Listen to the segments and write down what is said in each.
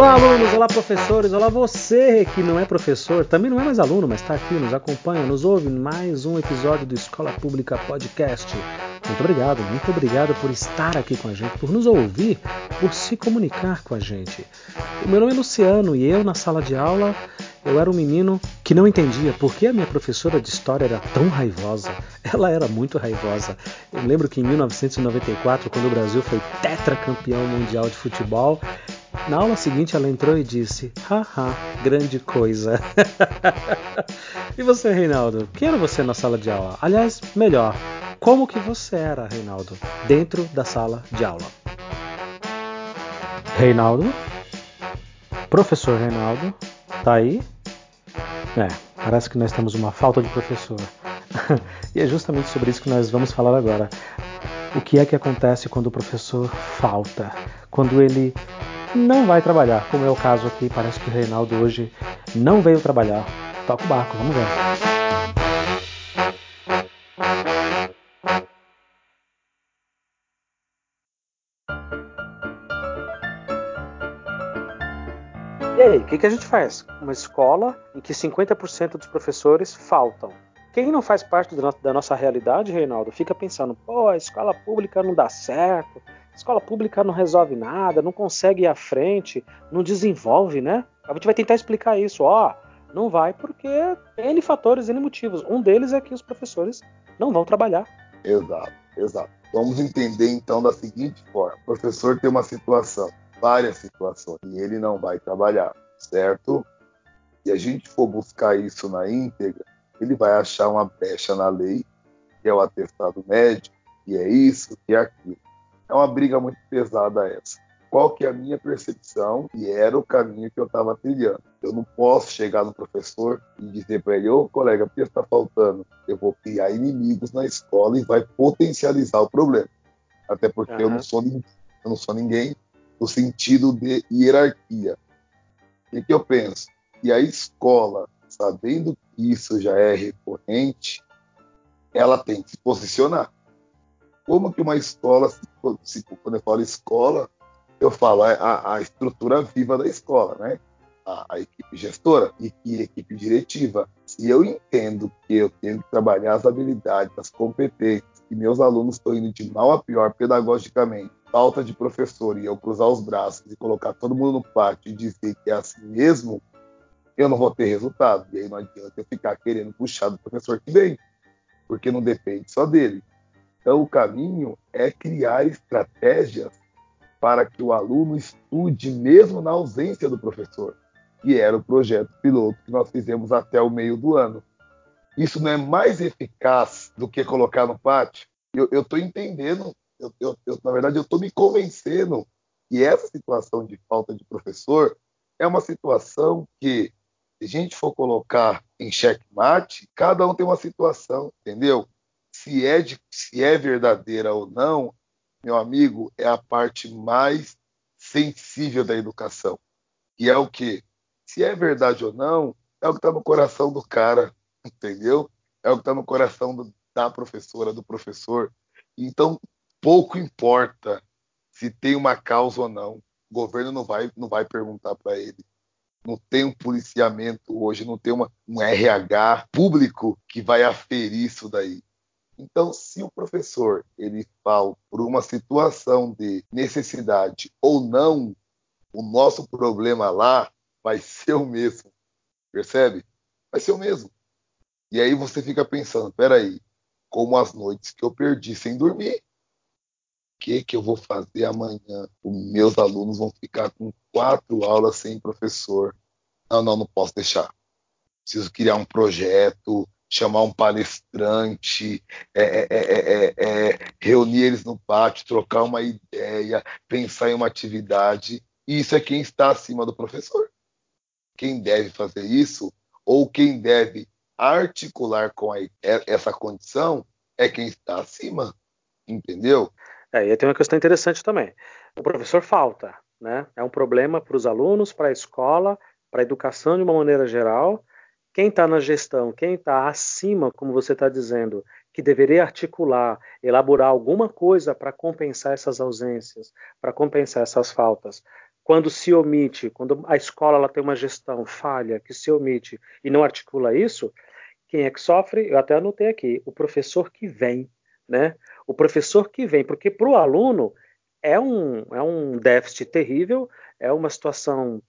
Olá, alunos, olá, professores, olá, você que não é professor, também não é mais aluno, mas está aqui, nos acompanha, nos ouve em mais um episódio do Escola Pública Podcast. Muito obrigado, muito obrigado por estar aqui com a gente, por nos ouvir, por se comunicar com a gente. O meu nome é Luciano e eu, na sala de aula, eu era um menino que não entendia por que a minha professora de história era tão raivosa. Ela era muito raivosa. Eu lembro que em 1994, quando o Brasil foi tetracampeão mundial de futebol, na aula seguinte ela entrou e disse: Haha, grande coisa. e você, Reinaldo? Quem era você na sala de aula? Aliás, melhor, como que você era, Reinaldo, dentro da sala de aula? Reinaldo? Professor Reinaldo? Tá aí? É, parece que nós temos uma falta de professor. e é justamente sobre isso que nós vamos falar agora. O que é que acontece quando o professor falta? Quando ele não vai trabalhar, como é o caso aqui, parece que o Reinaldo hoje não veio trabalhar. Toca o barco, vamos ver. E aí, o que, que a gente faz? Uma escola em que 50% dos professores faltam. Quem não faz parte da nossa realidade, Reinaldo, fica pensando, pô, a escola pública não dá certo, escola pública não resolve nada, não consegue ir à frente, não desenvolve, né? A gente vai tentar explicar isso. Ó, não vai porque tem N fatores, N motivos. Um deles é que os professores não vão trabalhar. Exato, exato. Vamos entender então da seguinte forma: o professor tem uma situação, várias situações, e ele não vai trabalhar, certo? Se a gente for buscar isso na íntegra, ele vai achar uma brecha na lei, que é o atestado médico, que é isso, que é aquilo. É uma briga muito pesada essa. Qual que é a minha percepção e era o caminho que eu estava trilhando. Eu não posso chegar no professor e dizer para ele, ô colega, por que está faltando? Eu vou criar inimigos na escola e vai potencializar o problema. Até porque uhum. eu, não sou, eu não sou ninguém no sentido de hierarquia. O que eu penso? E a escola, sabendo que isso já é recorrente, ela tem que se posicionar como que uma escola, se, quando eu falo escola, eu falo a, a estrutura viva da escola, né? A, a, equipe gestora e que equipe diretiva. Se eu entendo que eu tenho que trabalhar as habilidades, as competências, que meus alunos estão indo de mal a pior pedagogicamente, falta de professor e eu cruzar os braços e colocar todo mundo no pátio e dizer que é assim mesmo, eu não vou ter resultado. E aí não adianta eu ficar querendo puxar do professor que vem, porque não depende só dele. Então, o caminho é criar estratégias para que o aluno estude mesmo na ausência do professor, que era o projeto piloto que nós fizemos até o meio do ano. Isso não é mais eficaz do que colocar no pátio? Eu estou entendendo, eu, eu, eu, na verdade, eu estou me convencendo que essa situação de falta de professor é uma situação que, se a gente for colocar em checkmate, cada um tem uma situação, entendeu? Se é, de, se é verdadeira ou não, meu amigo, é a parte mais sensível da educação. E é o que? Se é verdade ou não, é o que está no coração do cara, entendeu? É o que está no coração do, da professora, do professor. Então, pouco importa se tem uma causa ou não. O governo não vai, não vai perguntar para ele. Não tem um policiamento hoje, não tem uma, um RH público que vai aferir isso daí. Então, se o professor ele fala por uma situação de necessidade ou não, o nosso problema lá vai ser o mesmo. Percebe? Vai ser o mesmo. E aí você fica pensando, peraí, como as noites que eu perdi sem dormir, o que, que eu vou fazer amanhã? Os meus alunos vão ficar com quatro aulas sem professor. Não, não, não posso deixar. Preciso criar um projeto, chamar um palestrante, é, é, é, reunir eles no pátio, trocar uma ideia, pensar em uma atividade. Isso é quem está acima do professor. Quem deve fazer isso, ou quem deve articular com a, essa condição, é quem está acima. Entendeu? É, e tem uma questão interessante também. O professor falta, né? É um problema para os alunos, para a escola, para a educação de uma maneira geral, quem está na gestão, quem está acima, como você está dizendo, que deveria articular, elaborar alguma coisa para compensar essas ausências, para compensar essas faltas, quando se omite, quando a escola ela tem uma gestão falha, que se omite e não articula isso, quem é que sofre? Eu até anotei aqui, o professor que vem, né? O professor que vem, porque para o aluno é um, é um déficit terrível, é uma situação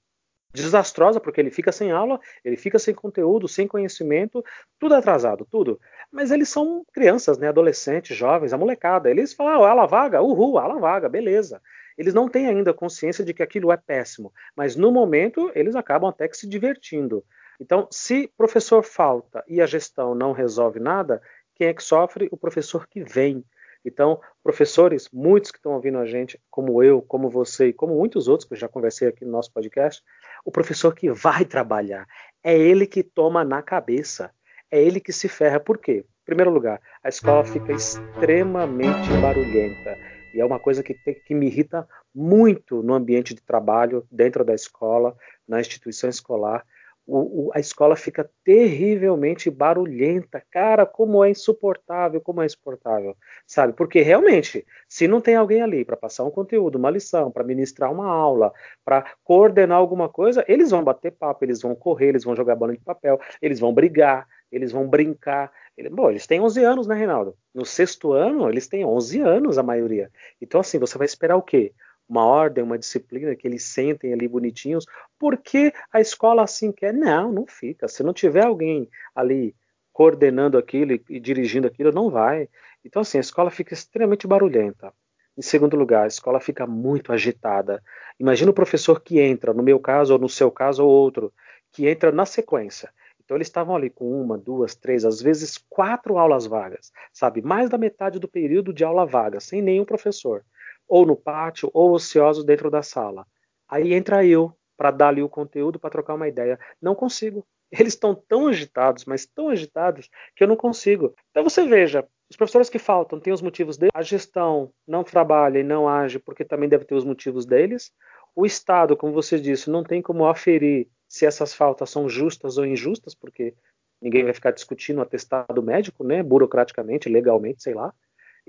desastrosa, porque ele fica sem aula, ele fica sem conteúdo, sem conhecimento, tudo atrasado, tudo. Mas eles são crianças, né, adolescentes, jovens, a molecada. Eles falam, ah, ala vaga, uhul, ala vaga, beleza. Eles não têm ainda consciência de que aquilo é péssimo, mas no momento eles acabam até que se divertindo. Então, se professor falta e a gestão não resolve nada, quem é que sofre? O professor que vem. Então, professores, muitos que estão ouvindo a gente, como eu, como você e como muitos outros que eu já conversei aqui no nosso podcast, o professor que vai trabalhar, é ele que toma na cabeça, é ele que se ferra. Por quê? Em primeiro lugar, a escola fica extremamente barulhenta. E é uma coisa que, que me irrita muito no ambiente de trabalho, dentro da escola, na instituição escolar, o, o, a escola fica terrivelmente barulhenta. Cara, como é insuportável, como é insuportável, sabe? Porque realmente, se não tem alguém ali para passar um conteúdo, uma lição, para ministrar uma aula, para coordenar alguma coisa, eles vão bater papo, eles vão correr, eles vão jogar bola de papel, eles vão brigar, eles vão brincar. Bom, eles têm 11 anos, né, Reinaldo? No sexto ano, eles têm 11 anos, a maioria. Então, assim, você vai esperar o quê? Uma ordem, uma disciplina, que eles sentem ali bonitinhos, porque a escola assim quer? Não, não fica. Se não tiver alguém ali coordenando aquilo e, e dirigindo aquilo, não vai. Então, assim, a escola fica extremamente barulhenta. Em segundo lugar, a escola fica muito agitada. Imagina o professor que entra, no meu caso, ou no seu caso, ou outro, que entra na sequência. Então eles estavam ali com uma, duas, três, às vezes quatro aulas vagas, sabe? Mais da metade do período de aula vaga, sem nenhum professor ou no pátio, ou ociosos dentro da sala. Aí entra eu para dar ali o conteúdo, para trocar uma ideia. Não consigo. Eles estão tão agitados, mas tão agitados, que eu não consigo. Então você veja, os professores que faltam têm os motivos deles, a gestão não trabalha e não age porque também deve ter os motivos deles. O Estado, como você disse, não tem como aferir se essas faltas são justas ou injustas, porque ninguém vai ficar discutindo o atestado médico, né, burocraticamente, legalmente, sei lá.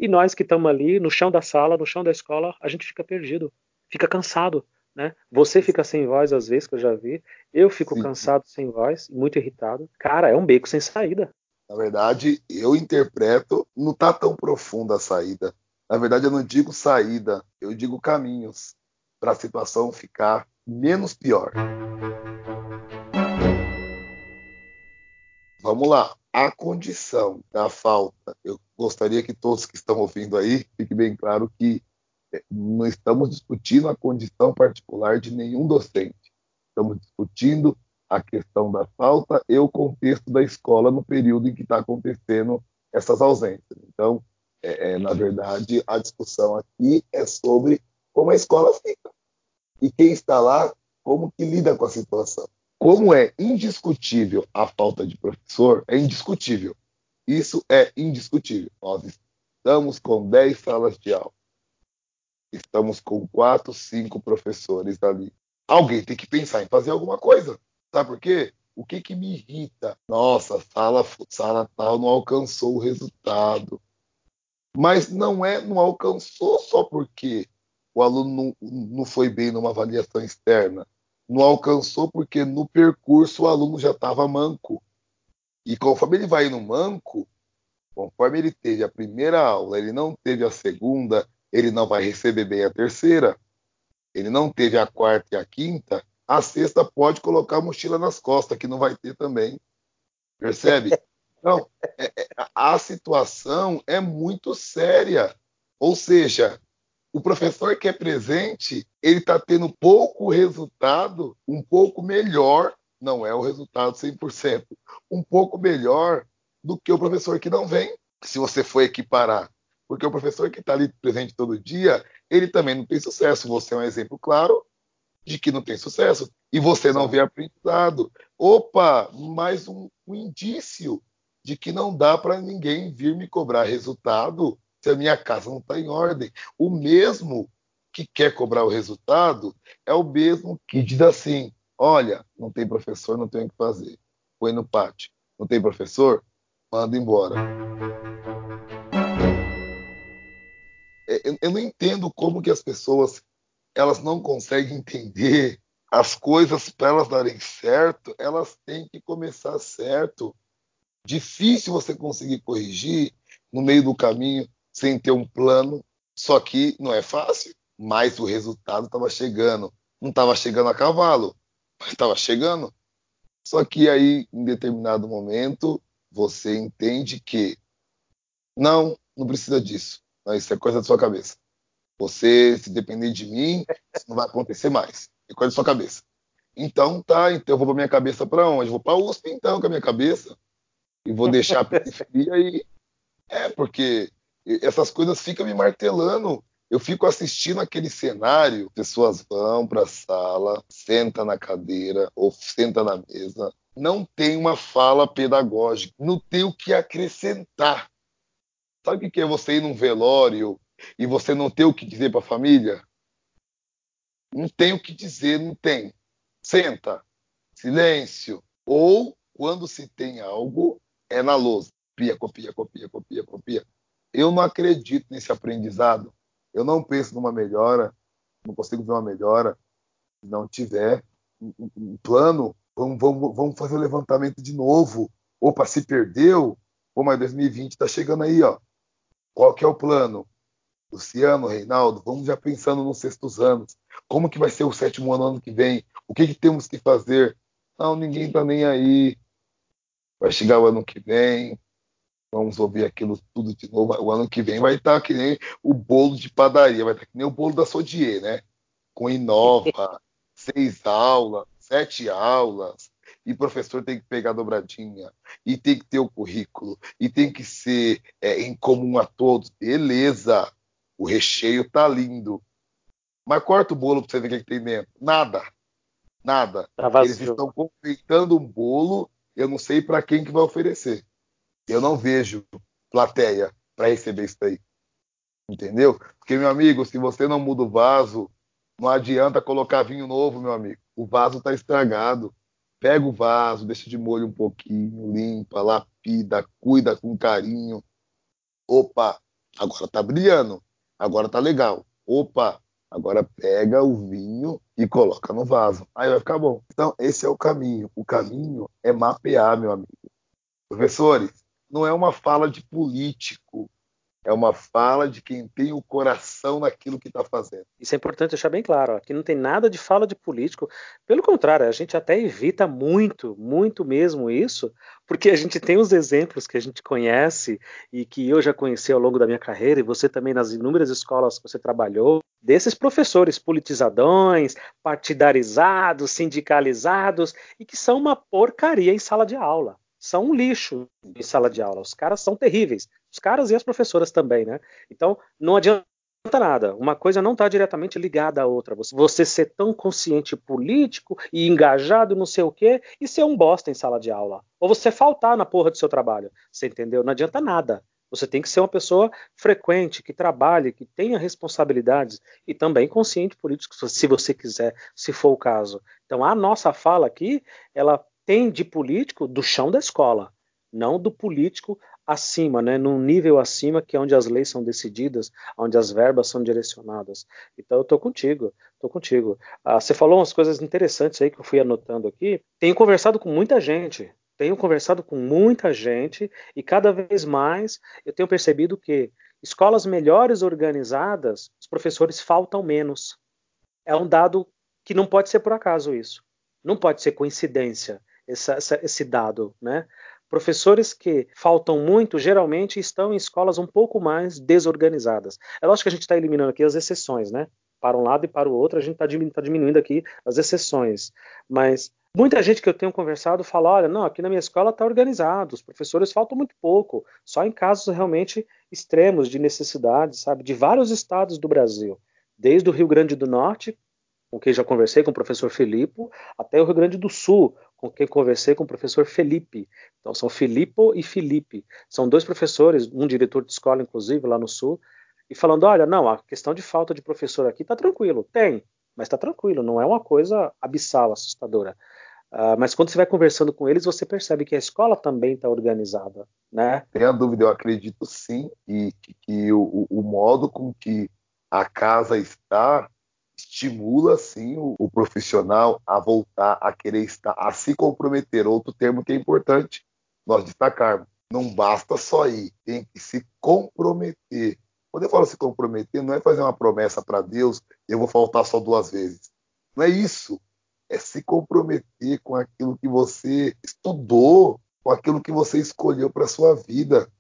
E nós que estamos ali no chão da sala, no chão da escola, a gente fica perdido, fica cansado. Né? Você fica sem voz às vezes, que eu já vi. Eu fico Sim. cansado, sem voz, muito irritado. Cara, é um beco sem saída. Na verdade, eu interpreto, não tá tão profunda a saída. Na verdade, eu não digo saída, eu digo caminhos para a situação ficar menos pior. Vamos lá a condição da falta, eu gostaria que todos que estão ouvindo aí fique bem claro que é, não estamos discutindo a condição particular de nenhum docente. Estamos discutindo a questão da falta e o contexto da escola no período em que está acontecendo essas ausências. Então, é, é, na verdade, a discussão aqui é sobre como a escola fica e quem está lá, como que lida com a situação. Como é indiscutível a falta de professor, é indiscutível. Isso é indiscutível. Nós estamos com 10 salas de aula. Estamos com 4, 5 professores ali. Alguém tem que pensar em fazer alguma coisa. Sabe por quê? O que, que me irrita? Nossa, sala, sala tal não alcançou o resultado. Mas não é, não alcançou só porque o aluno não, não foi bem numa avaliação externa não alcançou porque no percurso o aluno já estava manco. E conforme ele vai no manco, conforme ele teve a primeira aula, ele não teve a segunda, ele não vai receber bem a terceira. Ele não teve a quarta e a quinta, a sexta pode colocar a mochila nas costas, que não vai ter também. Percebe? Então, é, é, a situação é muito séria. Ou seja, o professor que é presente, ele está tendo pouco resultado, um pouco melhor, não é o resultado 100%, um pouco melhor do que o professor que não vem, se você for equiparar. Porque o professor que está ali presente todo dia, ele também não tem sucesso. Você é um exemplo claro de que não tem sucesso. E você não vê aprendizado. Opa, mais um, um indício de que não dá para ninguém vir me cobrar resultado se a minha casa não está em ordem. O mesmo que quer cobrar o resultado é o mesmo que diz assim: olha, não tem professor, não tem o que fazer. Põe no pátio. Não tem professor? Manda embora. É, eu não entendo como que as pessoas elas não conseguem entender as coisas para elas darem certo, elas têm que começar certo. Difícil você conseguir corrigir no meio do caminho sem ter um plano. Só que não é fácil, mas o resultado estava chegando. Não estava chegando a cavalo, mas estava chegando. Só que aí, em determinado momento, você entende que não, não precisa disso. Não, isso é coisa da sua cabeça. Você, se depender de mim, isso não vai acontecer mais. É coisa da sua cabeça. Então, tá, então eu vou para minha cabeça para onde? Vou para a USP, então, com a minha cabeça. E vou deixar a periferia aí. É, porque essas coisas ficam me martelando. Eu fico assistindo aquele cenário, pessoas vão para a sala, senta na cadeira ou senta na mesa, não tem uma fala pedagógica, não tem o que acrescentar. Sabe o que é você ir num velório e você não ter o que dizer para a família? Não tem o que dizer, não tem. Senta, silêncio. Ou, quando se tem algo, é na lousa. Copia, copia, copia, copia, copia. Eu não acredito nesse aprendizado. Eu não penso numa melhora, não consigo ver uma melhora se não tiver um, um plano. Vamos, vamos, vamos fazer o levantamento de novo. Opa, se perdeu. Pô, mas 2020 está chegando aí, ó. Qual que é o plano? Luciano, Reinaldo, vamos já pensando nos sextos anos. Como que vai ser o sétimo ano, ano que vem? O que, que temos que fazer? Não, ninguém está nem aí. Vai chegar o ano que vem, vamos ouvir aquilo tudo de novo. O ano que vem vai estar tá que nem o bolo de padaria, vai estar tá que nem o bolo da Sodier, né? Com inova, seis aulas, sete aulas, e professor tem que pegar dobradinha, e tem que ter o currículo, e tem que ser é, em comum a todos. Beleza, o recheio tá lindo. Mas corta o bolo para você ver o que, é que tem dentro. Nada. Nada. Tá Eles estão confeitando um bolo, eu não sei para quem que vai oferecer. Eu não vejo plateia para receber isso aí. Entendeu? Porque, meu amigo, se você não muda o vaso, não adianta colocar vinho novo, meu amigo. O vaso está estragado. Pega o vaso, deixa de molho um pouquinho, limpa, lapida, cuida com carinho. Opa, agora tá brilhando. Agora tá legal. Opa, agora pega o vinho e coloca no vaso. Aí vai ficar bom. Então, esse é o caminho. O caminho é mapear, meu amigo. Professores, não é uma fala de político, é uma fala de quem tem o coração naquilo que está fazendo. Isso é importante deixar bem claro. Aqui não tem nada de fala de político. Pelo contrário, a gente até evita muito, muito mesmo isso, porque a gente tem os exemplos que a gente conhece e que eu já conheci ao longo da minha carreira, e você também nas inúmeras escolas que você trabalhou, desses professores politizadões, partidarizados, sindicalizados, e que são uma porcaria em sala de aula são um lixo em sala de aula. Os caras são terríveis. Os caras e as professoras também, né? Então, não adianta nada. Uma coisa não está diretamente ligada à outra. Você, ser tão consciente político e engajado não sei o quê e ser um bosta em sala de aula. Ou você faltar na porra do seu trabalho. Você entendeu? Não adianta nada. Você tem que ser uma pessoa frequente, que trabalhe, que tenha responsabilidades e também consciente político, se você quiser, se for o caso. Então, a nossa fala aqui, ela tem de político do chão da escola, não do político acima, né, num nível acima que é onde as leis são decididas, onde as verbas são direcionadas. Então eu tô contigo, tô contigo. Ah, você falou umas coisas interessantes aí que eu fui anotando aqui. Tenho conversado com muita gente, tenho conversado com muita gente e cada vez mais eu tenho percebido que escolas melhores organizadas, os professores faltam menos. É um dado que não pode ser por acaso isso. Não pode ser coincidência essa, essa, esse dado, né? Professores que faltam muito, geralmente estão em escolas um pouco mais desorganizadas. É lógico que a gente está eliminando aqui as exceções, né? Para um lado e para o outro, a gente está diminuindo, tá diminuindo aqui as exceções. Mas muita gente que eu tenho conversado fala: olha, não, aqui na minha escola está organizado, os professores faltam muito pouco, só em casos realmente extremos de necessidade, sabe? De vários estados do Brasil, desde o Rio Grande do Norte, com quem já conversei, com o professor Filipe, até o Rio Grande do Sul, com quem conversei com o professor Felipe. Então são Filipo e Felipe. São dois professores, um diretor de escola, inclusive, lá no Sul, e falando: olha, não, a questão de falta de professor aqui está tranquilo. Tem, mas está tranquilo, não é uma coisa abissal, assustadora. Uh, mas quando você vai conversando com eles, você percebe que a escola também está organizada, né? Tem a dúvida, eu acredito sim, e que, que o, o, modo com que a casa está estimula sim o, o, profissional a voltar a querer estar, a se comprometer. Outro termo que é importante nós destacarmos. Não basta só ir, tem que se comprometer. Quando eu falo se comprometer, não é fazer uma promessa para Deus, eu vou faltar só duas vezes. Não é isso. É se comprometer com aquilo que você estudou, com aquilo que você escolheu para sua vida.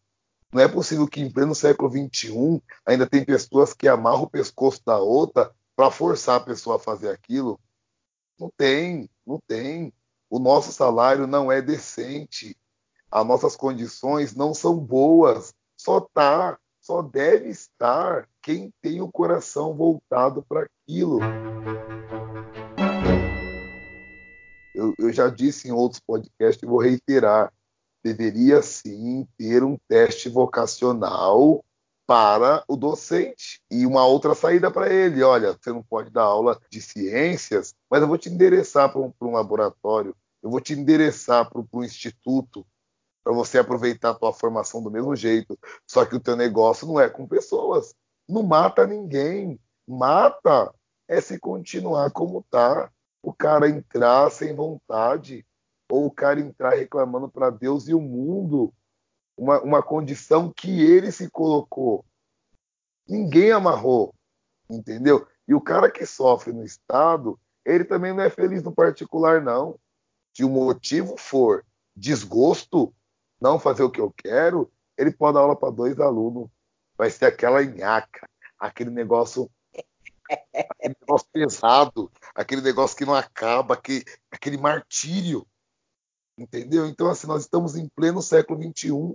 Não é possível que em pleno século XXI ainda tem pessoas que amarram o pescoço da outra para forçar a pessoa a fazer aquilo. Não tem, não tem. O nosso salário não é decente. As nossas condições não são boas. Só tá, só deve estar quem tem o coração voltado para aquilo. Eu, eu já disse em outros podcasts e vou reiterar deveria sim ter um teste vocacional para o docente e uma outra saída para ele. Olha, você não pode dar aula de ciências, mas eu vou te endereçar para um, um, laboratório, eu vou te endereçar para um instituto para você aproveitar a tua formação do mesmo jeito. Só que o teu negócio não é com pessoas. Não mata ninguém. Mata é se continuar como tá. O cara entrar sem vontade, ou o cara entrar reclamando para Deus e o mundo uma, uma condição que ele se colocou. Ninguém amarrou, entendeu? E o cara que sofre no Estado, ele também não é feliz no particular, não. Se o motivo for desgosto, não fazer o que eu quero, ele pode dar aula para dois alunos. Vai ser aquela nhaca, aquele negócio aquele negócio pesado, aquele negócio que não acaba, aquele, aquele martírio. Entendeu? Então, assim, nós estamos em pleno século XXI,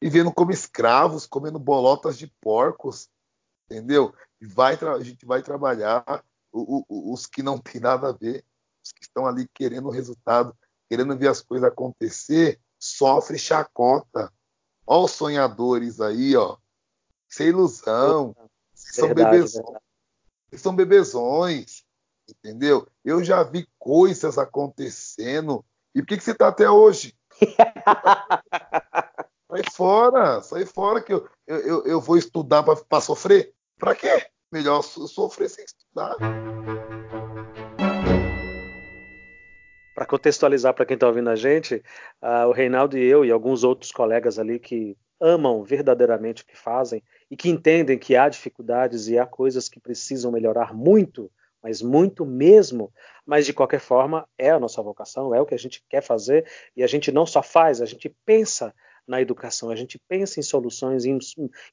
vivendo como escravos, comendo bolotas de porcos, entendeu? E vai, a gente vai trabalhar o, o, os que não tem nada a ver, os que estão ali querendo o resultado, querendo ver as coisas acontecer, sofre chacota. Olha os sonhadores aí, ó. Sem ilusão. são bebezões. São bebezões. Entendeu? Eu já vi coisas acontecendo e por que, que você está até hoje? sai fora, sai fora que eu, eu, eu vou estudar para sofrer. Para quê? Melhor sofrer sem estudar. Para contextualizar para quem está ouvindo a gente, uh, o Reinaldo e eu e alguns outros colegas ali que amam verdadeiramente o que fazem e que entendem que há dificuldades e há coisas que precisam melhorar muito mas muito mesmo. Mas de qualquer forma, é a nossa vocação, é o que a gente quer fazer e a gente não só faz, a gente pensa na educação, a gente pensa em soluções, em,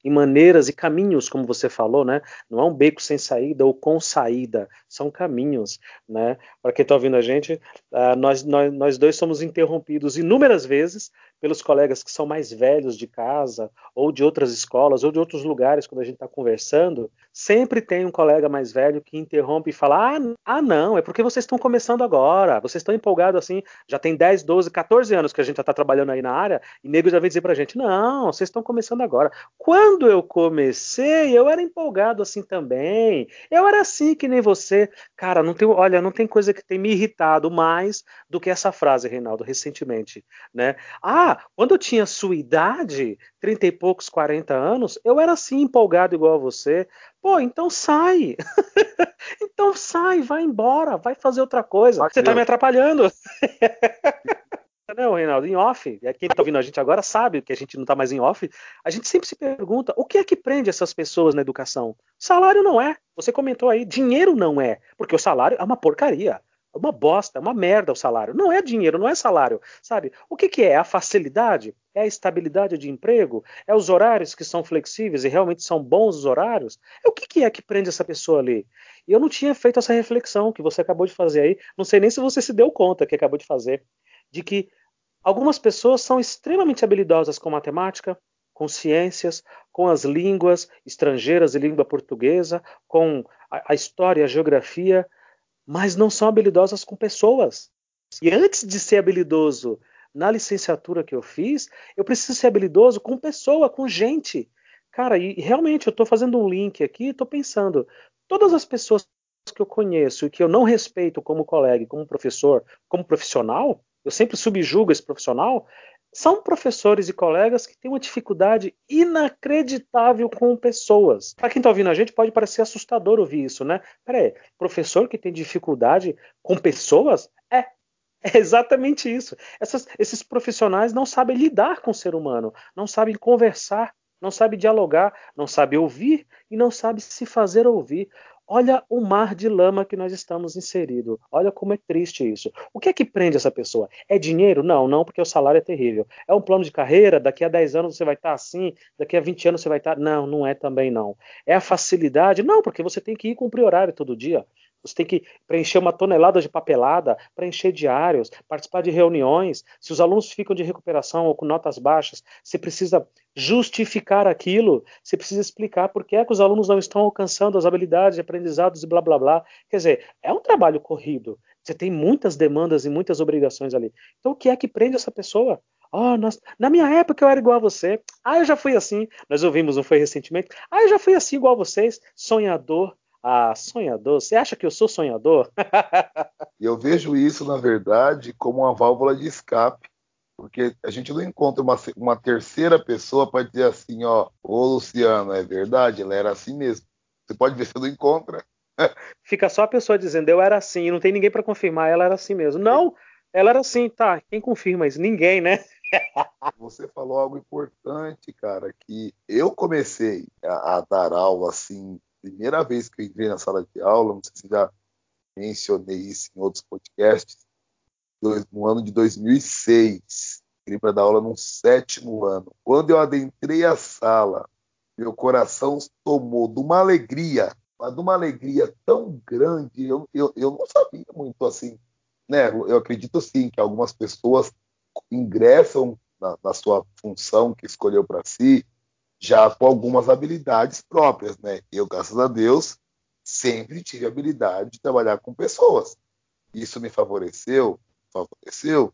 em, maneiras e caminhos, como você falou, né? Não é um beco sem saída ou com saída, são caminhos, né? Para quem está ouvindo a gente, uh, nós, nós, nós dois somos interrompidos inúmeras vezes pelos colegas que são mais velhos de casa, ou de outras escolas, ou de outros lugares, quando a gente está conversando, sempre tem um colega mais velho que interrompe e fala: ah, ah, não, é porque vocês estão começando agora, vocês estão empolgados assim, já tem 10, 12, 14 anos que a gente já está trabalhando aí na área, e nego já vem dizer para a gente: não, vocês estão começando agora. Quando eu comecei, eu era empolgado assim também, eu era assim que nem você. Cara, não tem, olha, não tem coisa que tem me irritado mais do que essa frase, Reinaldo, recentemente, né? Ah, quando eu tinha sua idade, 30 e poucos, 40 anos, eu era assim empolgado igual a você. Pô, então sai. então sai, vai embora, vai fazer outra coisa. Você tá me atrapalhando. Não, Reinaldo, em off, quem está ouvindo a gente agora sabe que a gente não está mais em off, a gente sempre se pergunta o que é que prende essas pessoas na educação? Salário não é. Você comentou aí, dinheiro não é, porque o salário é uma porcaria uma bosta, é uma merda o salário. Não é dinheiro, não é salário, sabe? O que, que é? A facilidade? É a estabilidade de emprego? É os horários que são flexíveis e realmente são bons os horários? É o que, que é que prende essa pessoa ali? E eu não tinha feito essa reflexão que você acabou de fazer aí. Não sei nem se você se deu conta que acabou de fazer, de que algumas pessoas são extremamente habilidosas com matemática, com ciências, com as línguas estrangeiras e língua portuguesa, com a, a história, a geografia, mas não são habilidosas com pessoas. E antes de ser habilidoso na licenciatura que eu fiz, eu preciso ser habilidoso com pessoa, com gente. Cara, e realmente eu estou fazendo um link aqui, estou pensando, todas as pessoas que eu conheço e que eu não respeito como colega, como professor, como profissional, eu sempre subjugo esse profissional, são professores e colegas que têm uma dificuldade inacreditável com pessoas. Para quem está ouvindo a gente, pode parecer assustador ouvir isso, né? Peraí, professor que tem dificuldade com pessoas? É. É exatamente isso. Essas, esses profissionais não sabem lidar com o ser humano, não sabem conversar, não sabem dialogar, não sabem ouvir e não sabem se fazer ouvir. Olha o mar de lama que nós estamos inseridos. Olha como é triste isso. O que é que prende essa pessoa? É dinheiro? Não, não, porque o salário é terrível. É um plano de carreira? Daqui a 10 anos você vai estar assim, daqui a 20 anos você vai estar. Não, não é também não. É a facilidade? Não, porque você tem que ir cumprir horário todo dia. Você tem que preencher uma tonelada de papelada, preencher diários, participar de reuniões. Se os alunos ficam de recuperação ou com notas baixas, você precisa justificar aquilo, você precisa explicar por que, é que os alunos não estão alcançando as habilidades, aprendizados e blá blá blá. Quer dizer, é um trabalho corrido. Você tem muitas demandas e muitas obrigações ali. Então, o que é que prende essa pessoa? Oh, nós... Na minha época eu era igual a você. Ah, eu já fui assim. Nós ouvimos, não foi recentemente? Ah, eu já fui assim igual a vocês. Sonhador. Ah, sonhador. Você acha que eu sou sonhador? eu vejo isso, na verdade, como uma válvula de escape. Porque a gente não encontra uma, uma terceira pessoa para dizer assim, ó, ô Luciano, é verdade, ela era assim mesmo. Você pode ver se não encontra. Fica só a pessoa dizendo, eu era assim, e não tem ninguém para confirmar, ela era assim mesmo. Não, ela era assim, tá. Quem confirma isso? Ninguém, né? Você falou algo importante, cara, que eu comecei a, a dar aula assim primeira vez que eu entrei na sala de aula, não sei se já mencionei isso em outros podcasts, no ano de 2006. Entrei para dar aula no sétimo ano. Quando eu adentrei a sala, meu coração tomou de uma alegria, mas de uma alegria tão grande, eu, eu, eu não sabia muito assim. Né? Eu acredito sim que algumas pessoas ingressam na, na sua função que escolheu para si, já com algumas habilidades próprias, né? Eu, graças a Deus, sempre tive a habilidade de trabalhar com pessoas. Isso me favoreceu, favoreceu,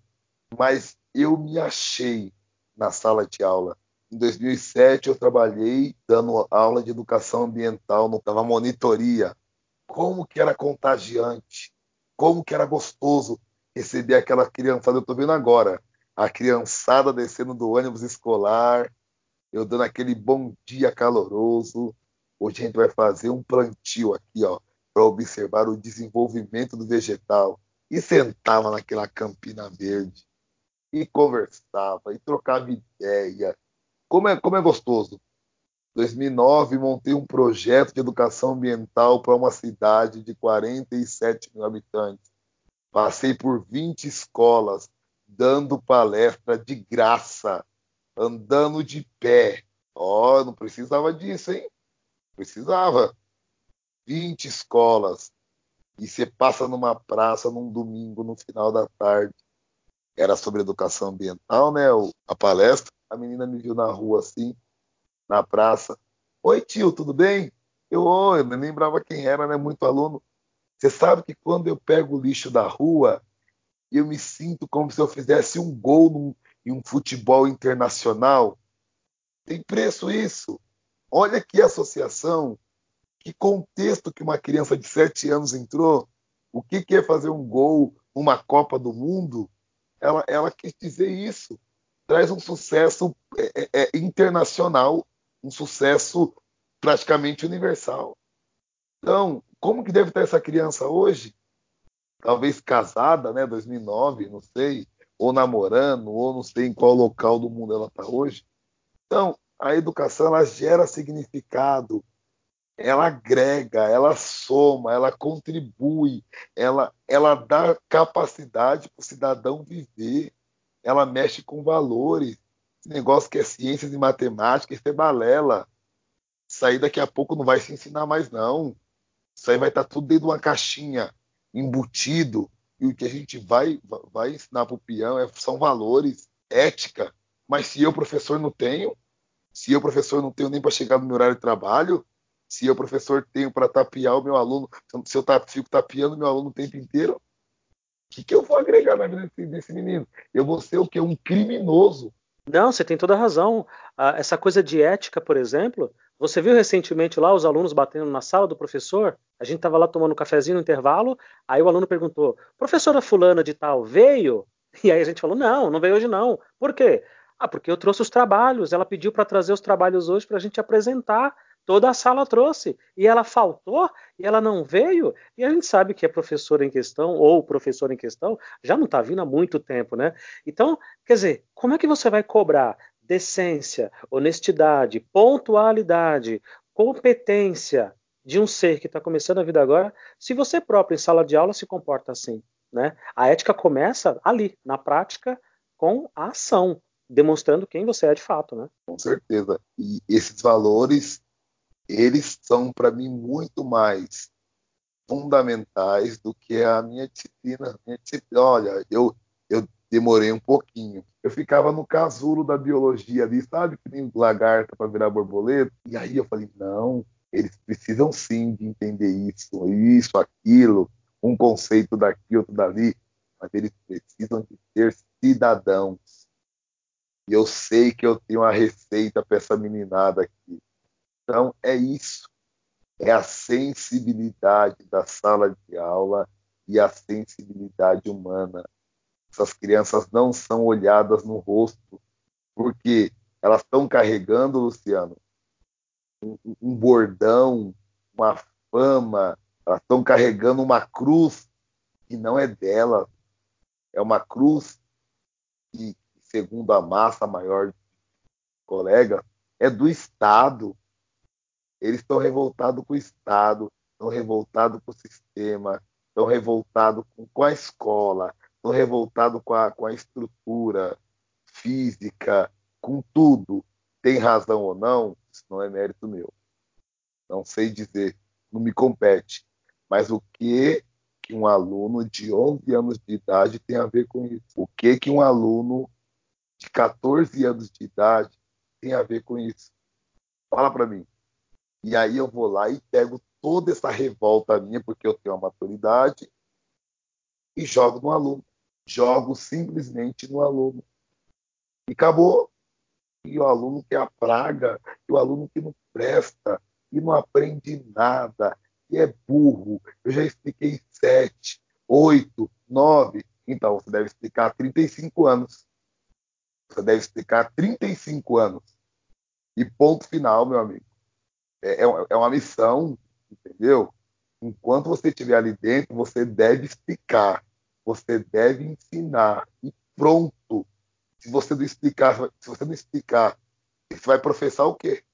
mas eu me achei na sala de aula. Em 2007 eu trabalhei dando aula de educação ambiental no monitoria. Como que era contagiante, como que era gostoso receber aquela criançada, eu estou vendo agora, a criançada descendo do ônibus escolar, eu dando aquele bom dia caloroso. Hoje a gente vai fazer um plantio aqui, ó, para observar o desenvolvimento do vegetal. E sentava naquela campina verde e conversava e trocava ideia. Como é, como é gostoso. 2009 montei um projeto de educação ambiental para uma cidade de 47 mil habitantes. Passei por 20 escolas dando palestra de graça andando de pé. Ó, oh, não precisava disso, hein? Precisava. 20 escolas. E você passa numa praça num domingo, no final da tarde. Era sobre educação ambiental, né? A palestra. A menina me viu na rua assim, na praça. Oi, tio, tudo bem? Eu, oh, eu nem lembrava quem era, né? Muito aluno. Você sabe que quando eu pego o lixo da rua, eu me sinto como se eu fizesse um gol num, e um futebol internacional. Tem preço isso. Olha que associação, que contexto que uma criança de sete anos entrou. O que, que é fazer um gol numa Copa do Mundo? Ela, ela quis dizer isso. Traz um sucesso é, é, é internacional, um sucesso praticamente universal. Então, como que deve estar essa criança hoje? Talvez casada, né? 2009, não sei ou namorando, ou não sei em qual local do mundo ela está hoje. Então, a educação ela gera significado, ela agrega, ela soma, ela contribui, ela, ela dá capacidade para o cidadão viver, ela mexe com valores. Esse negócio que é ciências e matemática, isso é balela. Isso aí daqui a pouco não vai se ensinar mais, não. Isso aí vai estar tá tudo dentro de uma caixinha, embutido, e o que a gente vai, vai ensinar para o peão é, são valores, ética. Mas se eu, professor, não tenho, se eu, professor, não tenho nem para chegar no meu horário de trabalho, se eu, professor, tenho para tapear o meu aluno, se eu fico tapeando o meu aluno o tempo inteiro, o que, que eu vou agregar na vida desse, desse menino? Eu vou ser o quê? Um criminoso. Não, você tem toda a razão. Ah, essa coisa de ética, por exemplo, você viu recentemente lá os alunos batendo na sala do professor? A gente estava lá tomando um cafezinho no intervalo, aí o aluno perguntou: professora fulana de tal veio? E aí a gente falou: não, não veio hoje não. Por quê? Ah, porque eu trouxe os trabalhos. Ela pediu para trazer os trabalhos hoje para a gente apresentar. Toda a sala trouxe. E ela faltou, e ela não veio. E a gente sabe que a professora em questão, ou o professor em questão, já não está vindo há muito tempo, né? Então, quer dizer, como é que você vai cobrar decência, honestidade, pontualidade, competência de um ser que está começando a vida agora, se você próprio em sala de aula se comporta assim? Né? A ética começa ali, na prática, com a ação, demonstrando quem você é de fato, né? Com certeza. E esses valores, eles são para mim muito mais fundamentais do que a minha disciplina. Minha disciplina olha, eu, demorei um pouquinho. Eu ficava no casulo da biologia ali, sabe? Que nem lagarta para virar borboleta. E aí eu falei, não, eles precisam sim de entender isso, isso, aquilo um conceito daqui, outro dali, mas eles precisam de ser cidadãos. E eu sei que eu tenho uma receita para essa meninada aqui. Então, é isso. É a sensibilidade da sala de aula e a sensibilidade humana. Essas crianças não são olhadas no rosto, porque elas estão carregando, Luciano, um, um bordão, uma fama, elas estão carregando uma cruz que não é dela. É uma cruz que, segundo a massa maior de colegas, é do Estado. Eles estão revoltados com o Estado, estão revoltados com o sistema, estão revoltados com, com, a escola, estão revoltados com a, com a estrutura física, com tudo. Tem razão ou não, isso não é mérito meu. Não sei dizer, não me compete. Mas o que que um aluno de 11 anos de idade tem a ver com isso? O que que um aluno de 14 anos de idade tem a ver com isso? Fala para mim. E aí eu vou lá e pego toda essa revolta minha, porque eu tenho a maturidade, e jogo no aluno. Jogo simplesmente no aluno. E acabou. E o aluno que é a praga, e o aluno que não presta, e não aprende nada, que é burro. Eu já expliquei sete, oito, nove. Então, você deve explicar 35 anos. Você deve explicar 35 anos. E ponto final, meu amigo. É, é, é uma missão, entendeu? Enquanto você estiver ali dentro, você deve explicar. Você deve ensinar. E pronto. Se você não explicar, se você não explicar, você vai professar o quê?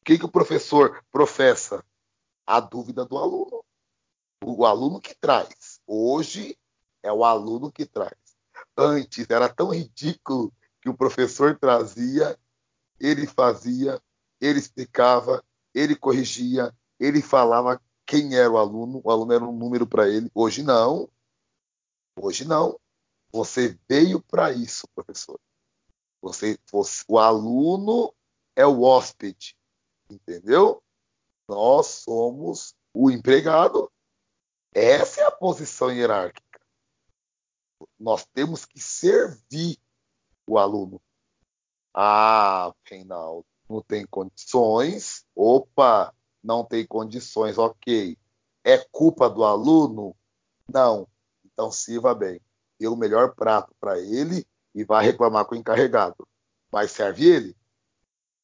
O que, que o professor professa? a dúvida do aluno. O aluno que traz. Hoje é o aluno que traz. Antes era tão ridículo que o professor trazia, ele fazia, ele explicava, ele corrigia, ele falava quem era o aluno, o aluno era um número para ele. Hoje não. Hoje não. Você veio para isso, professor. Você, você, o aluno é o hóspede, entendeu? Nós somos o empregado. Essa é a posição hierárquica. Nós temos que servir o aluno. Ah, Reinaldo, não tem condições. Opa, não tem condições, ok. É culpa do aluno? Não. Então sirva bem. Dê o melhor prato para ele e vai reclamar com o encarregado. Vai servir ele?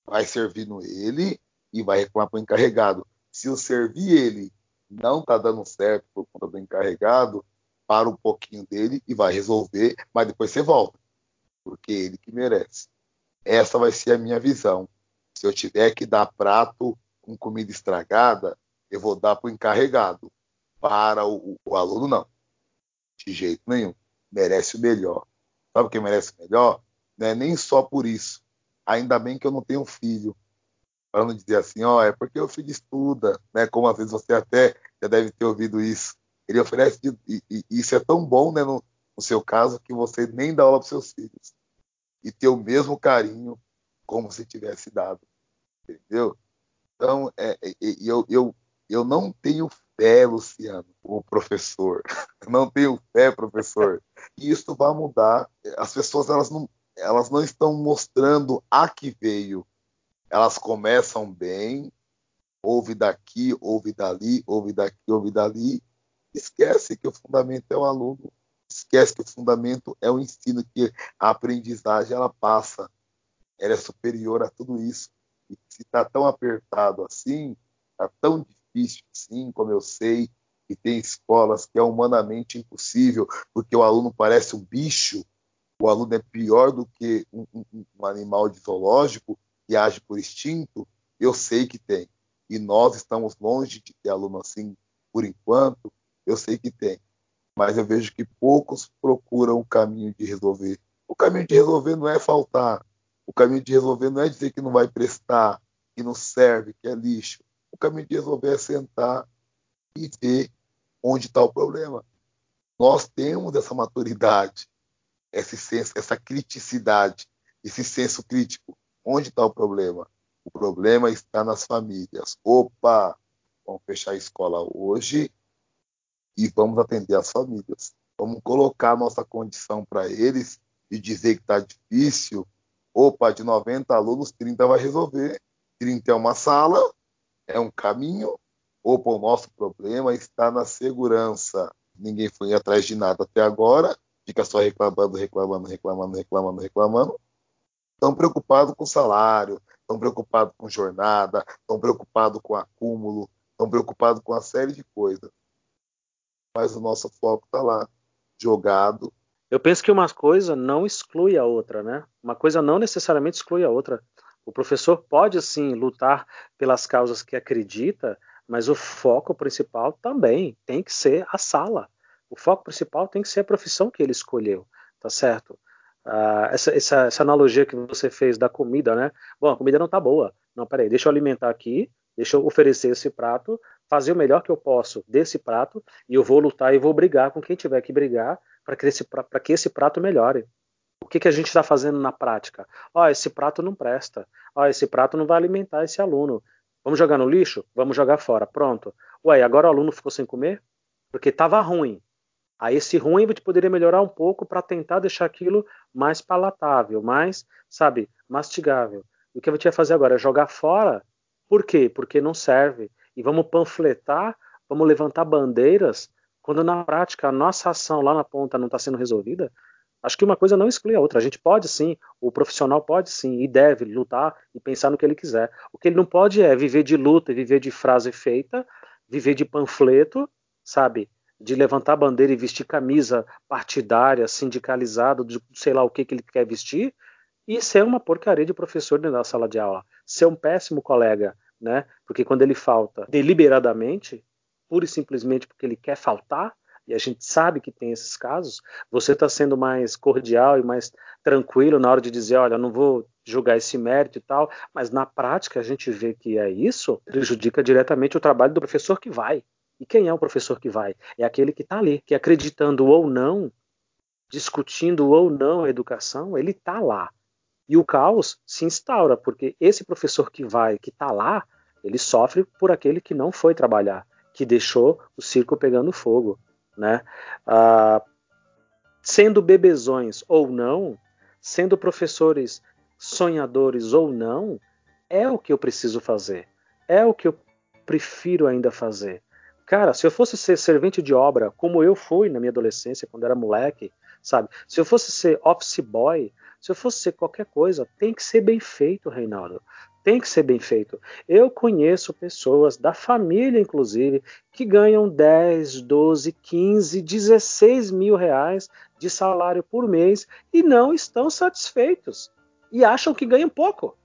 Vai servindo ele e vai reclamar para o encarregado. Se o servir ele não está dando certo por conta do encarregado, para um pouquinho dele e vai resolver, mas depois você volta, porque é ele que merece. Essa vai ser a minha visão. Se eu tiver que dar prato com comida estragada, eu vou dar para o encarregado. Para o, o, aluno, não. De jeito nenhum. Merece o melhor. Sabe o que merece o melhor? Não é nem só por isso. Ainda bem que eu não tenho filho para não dizer assim, ó, é porque o filho estuda, né? Como às vezes você até já deve ter ouvido isso. Ele oferece, e, e isso é tão bom, né, no, no seu caso, que você nem dá aula para seus filhos. E ter o mesmo carinho como se tivesse dado. Entendeu? Então, é, é, eu, eu, eu não tenho fé, Luciano, o professor. não tenho fé, professor. E isso vai mudar. As pessoas, elas não, elas não estão mostrando a que veio elas começam bem, ouve daqui, ouve dali, ouve daqui, ouve dali, esquece que o fundamento é o aluno. esquece que o fundamento é o ensino, que a aprendizagem ela passa, ela é superior a tudo isso. E se está tão apertado assim, está tão difícil assim, como eu sei, e tem escolas que é humanamente impossível, porque o aluno parece um bicho, o aluno é pior do que um, um, um animal de zoológico que age por instinto, eu sei que tem. E nós estamos longe de ter aluno assim por enquanto, eu sei que tem. Mas eu vejo que poucos procuram o caminho de resolver. O caminho de resolver não é faltar. O caminho de resolver não é dizer que não vai prestar, que não serve, que é lixo. O caminho de resolver é sentar e ver onde está o problema. Nós temos essa maturidade, esse senso, essa criticidade, esse senso crítico. Onde está o problema? O problema está nas famílias. Opa, vamos fechar a escola hoje e vamos atender as famílias. Vamos colocar nossa condição para eles e dizer que está difícil. Opa, de 90 alunos, 30 vai resolver. 30 é uma sala, é um caminho. Opa, o nosso problema está na segurança. Ninguém foi atrás de nada até agora, fica só reclamando, reclamando, reclamando, reclamando, reclamando. Estão preocupados com salário, estão preocupados com jornada, estão preocupados com acúmulo, estão preocupados com uma série de coisas. Mas o nosso foco está lá, jogado. Eu penso que uma coisa não exclui a outra, né? Uma coisa não necessariamente exclui a outra. O professor pode, sim, lutar pelas causas que acredita, mas o foco principal também tem que ser a sala. O foco principal tem que ser a profissão que ele escolheu, tá certo? Uh, essa, essa, essa, analogia que você fez da comida, né? Bom, a comida não tá boa. Não, peraí, deixa eu alimentar aqui, deixa eu oferecer esse prato, fazer o melhor que eu posso desse prato e eu vou lutar e vou brigar com quem tiver que brigar para que, esse, que esse prato melhore. O que, que a gente está fazendo na prática? Ó, oh, esse prato não presta. Ó, oh, esse prato não vai alimentar esse aluno. Vamos jogar no lixo? Vamos jogar fora. Pronto. Ué, agora o aluno ficou sem comer? Porque estava ruim. Aí esse ruim poderia melhorar um pouco para tentar deixar aquilo mais palatável, mais, sabe, mastigável. E o que a gente vai fazer agora jogar fora. Por quê? Porque não serve. E vamos panfletar, vamos levantar bandeiras, quando na prática a nossa ação lá na ponta não está sendo resolvida. Acho que uma coisa não exclui a outra. A gente pode sim, o profissional pode sim e deve lutar e pensar no que ele quiser. O que ele não pode é viver de luta, viver de frase feita, viver de panfleto, sabe? De levantar bandeira e vestir camisa partidária, sindicalizada, de sei lá o que, que ele quer vestir, e ser uma porcaria de professor dentro da sala de aula. Ser um péssimo colega, né? Porque quando ele falta deliberadamente, pura e simplesmente porque ele quer faltar, e a gente sabe que tem esses casos, você está sendo mais cordial e mais tranquilo na hora de dizer, olha, não vou julgar esse mérito e tal, mas na prática a gente vê que é isso, prejudica diretamente o trabalho do professor que vai. E quem é o professor que vai? É aquele que está ali, que acreditando ou não, discutindo ou não a educação, ele está lá. E o caos se instaura, porque esse professor que vai, que está lá, ele sofre por aquele que não foi trabalhar, que deixou o circo pegando fogo né? Ah, sendo bebezões ou não, sendo professores sonhadores ou não, é o que eu preciso fazer, é o que eu prefiro ainda fazer. Cara, se eu fosse ser servente de obra, como eu fui na minha adolescência, quando era moleque, sabe? Se eu fosse ser office boy, se eu fosse ser qualquer coisa, tem que ser bem feito, Reinaldo tem que ser bem feito. Eu conheço pessoas, da família inclusive, que ganham 10, 12, 15, 16 mil reais de salário por mês e não estão satisfeitos. E acham que ganham pouco.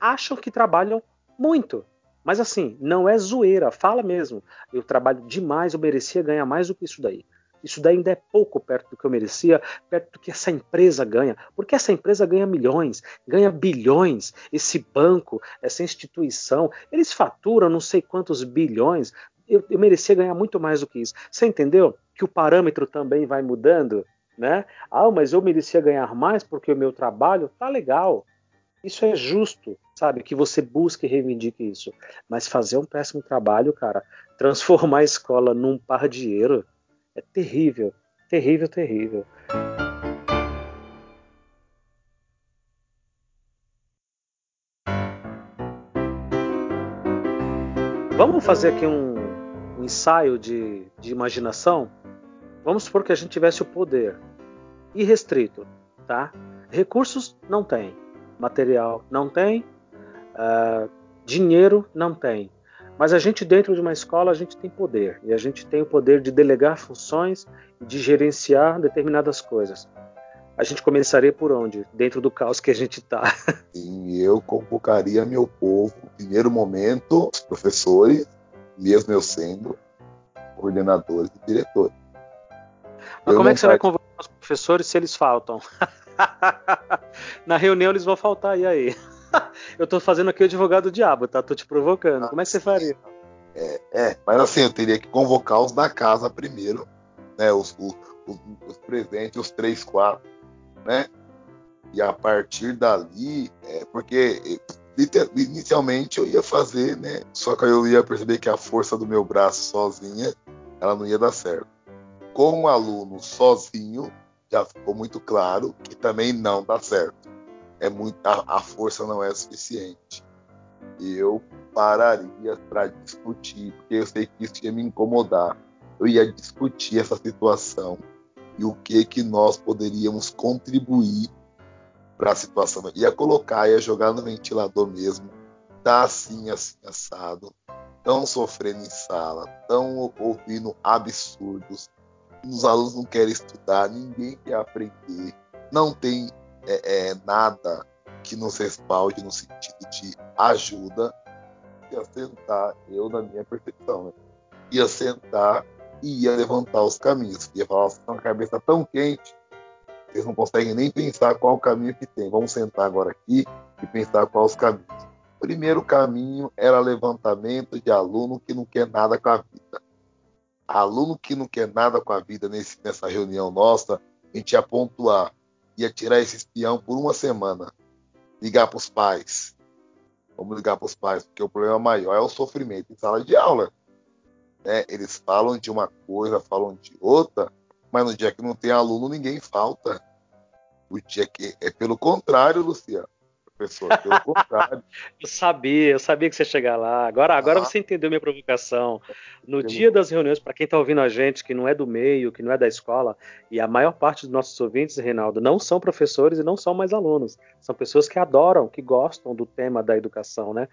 Acham que trabalham muito. Mas assim, não é zoeira, fala mesmo. Eu trabalho demais, eu merecia ganhar mais do que isso daí. Isso daí ainda é pouco perto do que eu merecia, perto do que essa empresa ganha. Porque essa empresa ganha milhões, ganha bilhões. Esse banco, essa instituição, eles faturam não sei quantos bilhões. Eu, eu merecia ganhar muito mais do que isso. Você entendeu? Que o parâmetro também vai mudando, né? Ah, mas eu merecia ganhar mais porque o meu trabalho tá legal. Isso é justo, sabe? Que você busque e reivindique isso. Mas fazer um péssimo trabalho, cara, transformar a escola num par de dinheiro, é terrível, terrível, terrível. Vamos fazer aqui um, um ensaio de, de imaginação? vamos supor que a gente tivesse o poder irrestrito, tá? Recursos não tem, material não tem, uh, dinheiro não tem. Mas a gente dentro de uma escola a gente tem poder e a gente tem o poder de delegar funções e de gerenciar determinadas coisas. A gente começaria por onde? Dentro do caos que a gente está. E eu convocaria meu povo, no primeiro momento, os professores, mesmo eu sendo coordenadores e diretores. Mas eu como é que você vai convocar os professores se eles faltam? Na reunião eles vão faltar, e aí? Eu tô fazendo aqui o advogado do diabo, tá? Tô te provocando. Como é que você faria? É, é, mas assim, eu teria que convocar os da casa primeiro, né? Os, os, os, os presentes, os três, quatro, né? E a partir dali, é, porque inicialmente eu ia fazer, né? Só que eu ia perceber que a força do meu braço sozinha, ela não ia dar certo. Com o aluno sozinho, já ficou muito claro que também não dá certo é muito, a, a força não é suficiente. Eu pararia para discutir, porque eu sei que isso ia me incomodar. Eu ia discutir essa situação e o que que nós poderíamos contribuir para a situação. Ia colocar, ia jogar no ventilador mesmo. Tá assim, assim, assado. Tão sofrendo em sala, tão ouvindo absurdos. Os alunos não querem estudar, ninguém quer aprender. Não tem é, é, nada que nos respalde no sentido de ajuda, ia sentar, eu na minha percepção, né? ia sentar e ia levantar os caminhos. Ia falar, vocês estão com a cabeça tão quente, vocês não conseguem nem pensar qual o caminho que tem. Vamos sentar agora aqui e pensar quais os caminhos. Primeiro caminho era levantamento de aluno que não quer nada com a vida. Aluno que não quer nada com a vida nesse, nessa reunião nossa, a gente ia pontuar ia tirar esse espião por uma semana. Ligar para os pais. Vamos ligar para os pais, porque o problema maior é o sofrimento em sala de aula. Né? Eles falam de uma coisa, falam de outra, mas no dia que não tem aluno, ninguém falta. O dia que é pelo contrário, Luciano pessoa, pelo contrário. eu sabia, eu sabia que você ia chegar lá. Agora, agora ah. você entendeu minha provocação. No dia das reuniões, para quem está ouvindo a gente, que não é do meio, que não é da escola, e a maior parte dos nossos ouvintes, Reinaldo, não são professores e não são mais alunos. São pessoas que adoram, que gostam do tema da educação, né?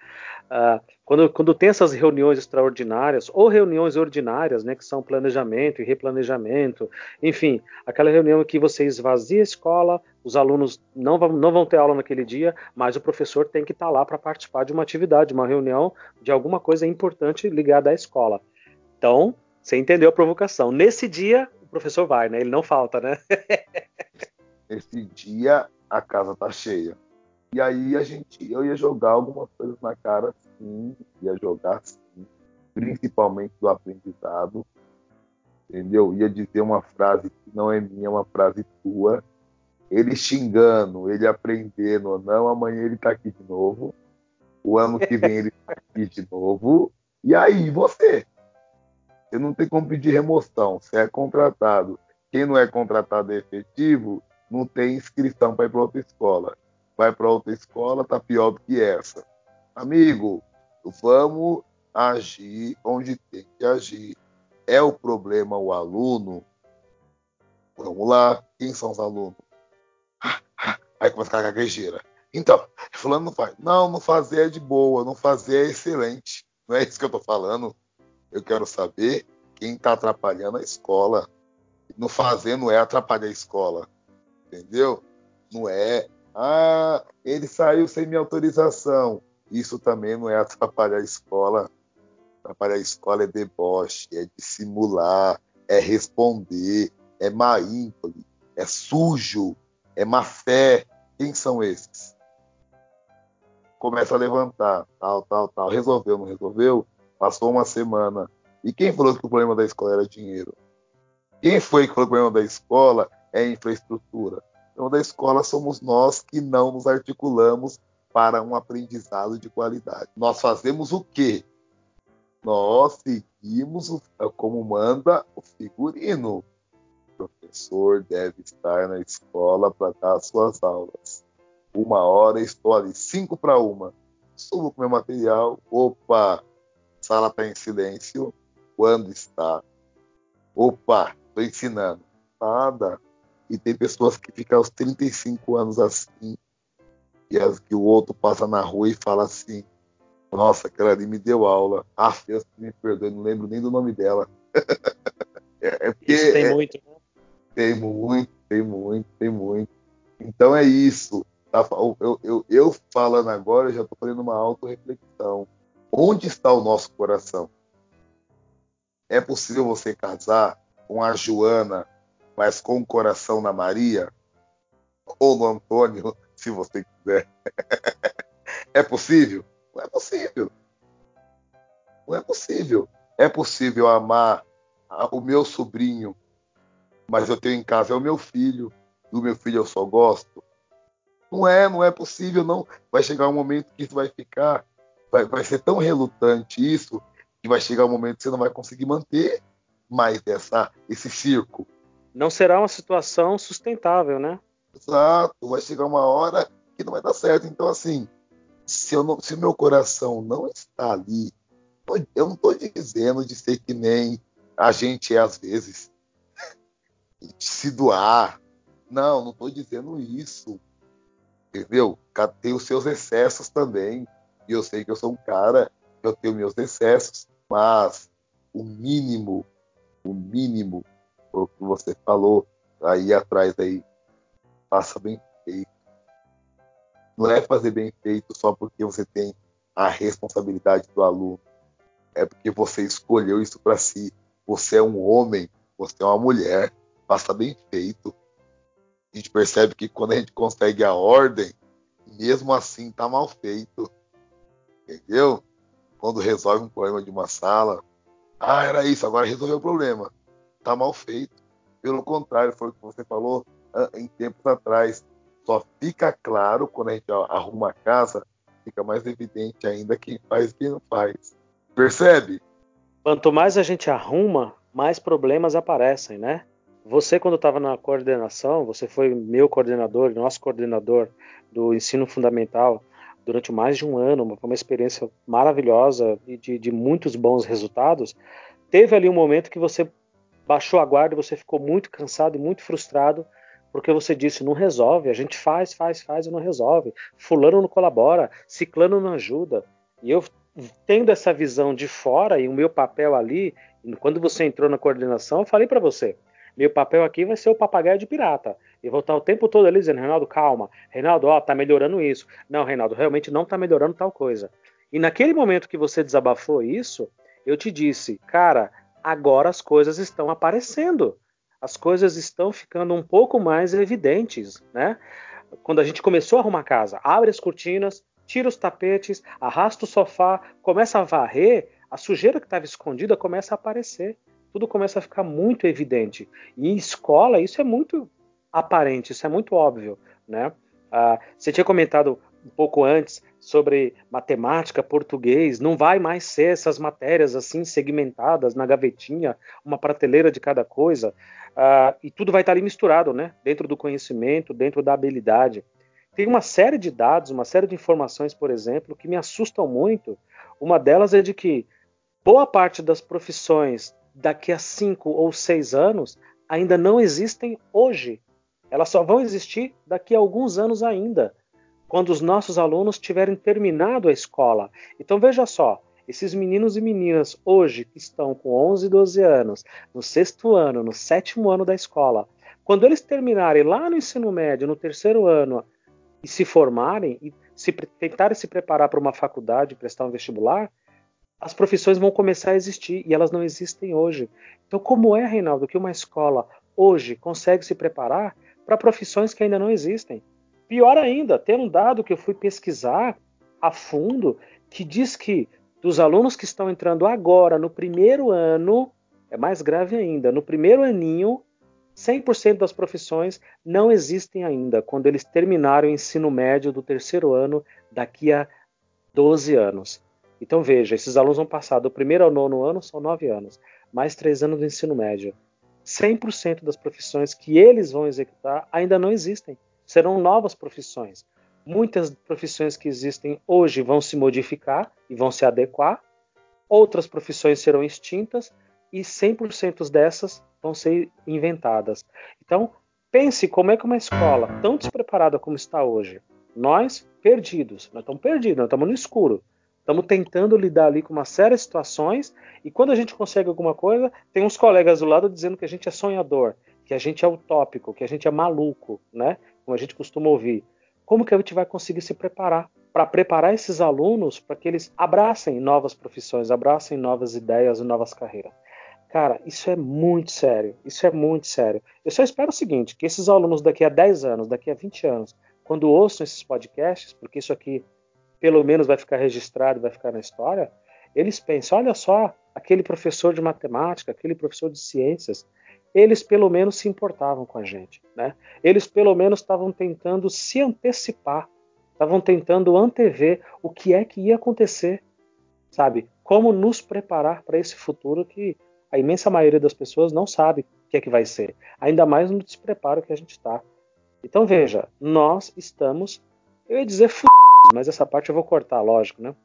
Uh, quando, quando tem essas reuniões extraordinárias, ou reuniões ordinárias, né, que são planejamento e replanejamento, enfim, aquela reunião em que você esvazia a escola, os alunos não vão, não vão ter aula naquele dia, mas o professor tem que estar lá para participar de uma atividade, uma reunião, de alguma coisa importante ligada à escola. Então, você entendeu a provocação. Nesse dia, o professor vai, né? Ele não falta, né? Esse dia, a casa tá cheia. E aí a gente, eu ia jogar algumas coisas na cara, sim, ia jogar sim, principalmente do aprendizado, entendeu? Ia dizer uma frase que não é minha, uma frase tua, ele xingando, ele aprendendo ou não, amanhã ele tá aqui de novo, o ano que vem ele tá aqui de novo, e aí você? Você não tem como pedir remoção, você é contratado. Quem não é contratado é efetivo, não tem inscrição para ir para outra escola vai para outra escola, tá pior do que essa. Amigo, vamos agir onde tem que agir. É o problema o aluno? Vamos lá, quem são os alunos? Aí começa a gaguejeira. Então, falando não faz. Não, não fazer é de boa, não fazer é excelente. Não é isso que eu tô falando. Eu quero saber quem está atrapalhando a escola. Não fazer não é atrapalhar a escola. Entendeu? Não é ah, ele saiu sem minha autorização. Isso também não é atrapalhar a escola. Atrapalhar a escola é deboche, é dissimular, é responder, é má é sujo, é má fé. Quem são esses? Começa a levantar, tal, tal, tal. Resolveu, não resolveu? Passou uma semana. E quem falou que o problema da escola era dinheiro? Quem foi que falou que o problema da escola é infraestrutura? Então, da escola somos nós que não nos articulamos para um aprendizado de qualidade. Nós fazemos o quê? Nós seguimos o, como manda o figurino. O professor deve estar na escola para dar suas aulas. Uma hora estou ali, cinco para uma. Subo com meu material. Opa, sala está em silêncio. Quando está? Opa, estou ensinando? Nada. E tem pessoas que ficam aos 35 anos assim, e as que o outro passa na rua e fala assim: Nossa, aquela ali me deu aula. Ah, Deus me perdoe, não lembro nem do nome dela. é, é porque, isso tem é, muito, né? Tem muito, tem muito, tem muito. Então é isso. Tá? Eu, eu, eu falando agora, eu já estou fazendo uma auto-reflexão. Onde está o nosso coração? É possível você casar com a Joana, mas com o coração na Maria? Ou no Antônio, se você quiser. é possível? Não é possível. Não é possível. É possível amar o meu sobrinho, mas eu tenho em casa é o meu filho, do meu filho eu só gosto. Não é, não é possível, não. Vai chegar um momento que isso vai ficar, vai, vai ser tão relutante isso, que vai chegar um momento que você não vai conseguir manter mais essa, esse circo. Não será uma situação sustentável, né? Exato, vai chegar uma hora que não vai dar certo. Então, assim, se, o meu coração não está ali, eu não estou dizendo de ser que nem a gente é às vezes, se doar. Não, não estou dizendo isso entendeu? Tem os seus excessos também. E eu sei que eu sou um cara eu tenho meus excessos, mas o mínimo, o mínimo, o que você falou aí atrás aí, faça bem feito. Não é fazer bem feito só porque você tem a responsabilidade do aluno. É porque você escolheu isso para si. Você é um homem, você é uma mulher. Faça bem feito a gente percebe que quando a gente consegue a ordem, mesmo assim tá mal feito. Entendeu? Quando resolve um problema de uma sala, ah, era isso, agora resolveu o problema. Tá mal feito. Pelo contrário, foi o que você falou ah, em tempos atrás. Só fica claro quando a gente arruma a casa, fica mais evidente ainda quem faz e quem não faz. Percebe? Quanto mais a gente arruma, mais problemas aparecem, né? Você, quando estava na coordenação, você foi meu coordenador, nosso coordenador do ensino fundamental durante mais de um ano, foi uma experiência maravilhosa e de, de muitos bons resultados. Teve ali um momento que você baixou a guarda, você ficou muito cansado e muito frustrado porque você disse não resolve, a gente faz, faz, faz e não resolve. Fulano não colabora, ciclano não ajuda. E eu tendo essa visão de fora e o meu papel ali, quando você entrou na coordenação, eu falei para você, meu papel aqui vai ser o papagaio de pirata. E vou estar o tempo todo ali dizendo, Reinaldo, calma. Reinaldo, ó, tá melhorando isso. Não, Reinaldo, realmente não tá melhorando tal coisa. E naquele momento que você desabafou isso, eu te disse, cara, agora as coisas estão aparecendo. As coisas estão ficando um pouco mais evidentes, né? Quando a gente começou a arrumar a casa, abre as cortinas, tira os tapetes, arrasta o sofá, começa a varrer, a sujeira que estava escondida começa a aparecer tudo começa a ficar muito evidente. E em escola isso é muito aparente, isso é muito óbvio, né? Ah, você tinha comentado um pouco antes sobre matemática, português, não vai mais ser essas matérias assim segmentadas na gavetinha, uma prateleira de cada coisa, ah, e tudo vai estar ali misturado, né? Dentro do conhecimento, dentro da habilidade. Tem uma série de dados, uma série de informações, por exemplo, que me assustam muito. Uma delas é de que boa parte das profissões daqui a cinco ou seis anos ainda não existem hoje. Elas só vão existir daqui a alguns anos ainda, quando os nossos alunos tiverem terminado a escola. Então veja só, esses meninos e meninas hoje que estão com 11, 12 anos, no sexto ano, no sétimo ano da escola, quando eles terminarem lá no ensino médio, no terceiro ano, e se formarem e se, tentarem se preparar para uma faculdade, prestar um vestibular, as profissões vão começar a existir e elas não existem hoje. Então, como é, Reinaldo, que uma escola hoje consegue se preparar para profissões que ainda não existem? Pior ainda, tem um dado que eu fui pesquisar a fundo que diz que dos alunos que estão entrando agora no primeiro ano, é mais grave ainda, no primeiro aninho, 100% das profissões não existem ainda quando eles terminarem o ensino médio do terceiro ano daqui a 12 anos. Então veja, esses alunos vão passar do primeiro ao nono ano, são nove anos, mais três anos do ensino médio. 100% das profissões que eles vão executar ainda não existem. Serão novas profissões. Muitas profissões que existem hoje vão se modificar e vão se adequar. Outras profissões serão extintas e 100% dessas vão ser inventadas. Então, pense como é que uma escola tão despreparada como está hoje, nós perdidos, nós estamos perdidos, nós estamos no escuro. Estamos tentando lidar ali com uma série de situações e quando a gente consegue alguma coisa, tem uns colegas do lado dizendo que a gente é sonhador, que a gente é utópico, que a gente é maluco, né? Como a gente costuma ouvir. Como que a gente vai conseguir se preparar para preparar esses alunos para que eles abracem novas profissões, abracem novas ideias e novas carreiras? Cara, isso é muito sério. Isso é muito sério. Eu só espero o seguinte: que esses alunos daqui a 10 anos, daqui a 20 anos, quando ouçam esses podcasts, porque isso aqui pelo menos vai ficar registrado, vai ficar na história, eles pensam: olha só, aquele professor de matemática, aquele professor de ciências, eles pelo menos se importavam com a gente, né? Eles pelo menos estavam tentando se antecipar, estavam tentando antever o que é que ia acontecer, sabe? Como nos preparar para esse futuro que a imensa maioria das pessoas não sabe o que é que vai ser, ainda mais no despreparo que a gente está. Então veja, nós estamos, eu ia dizer mas essa parte eu vou cortar, lógico, né?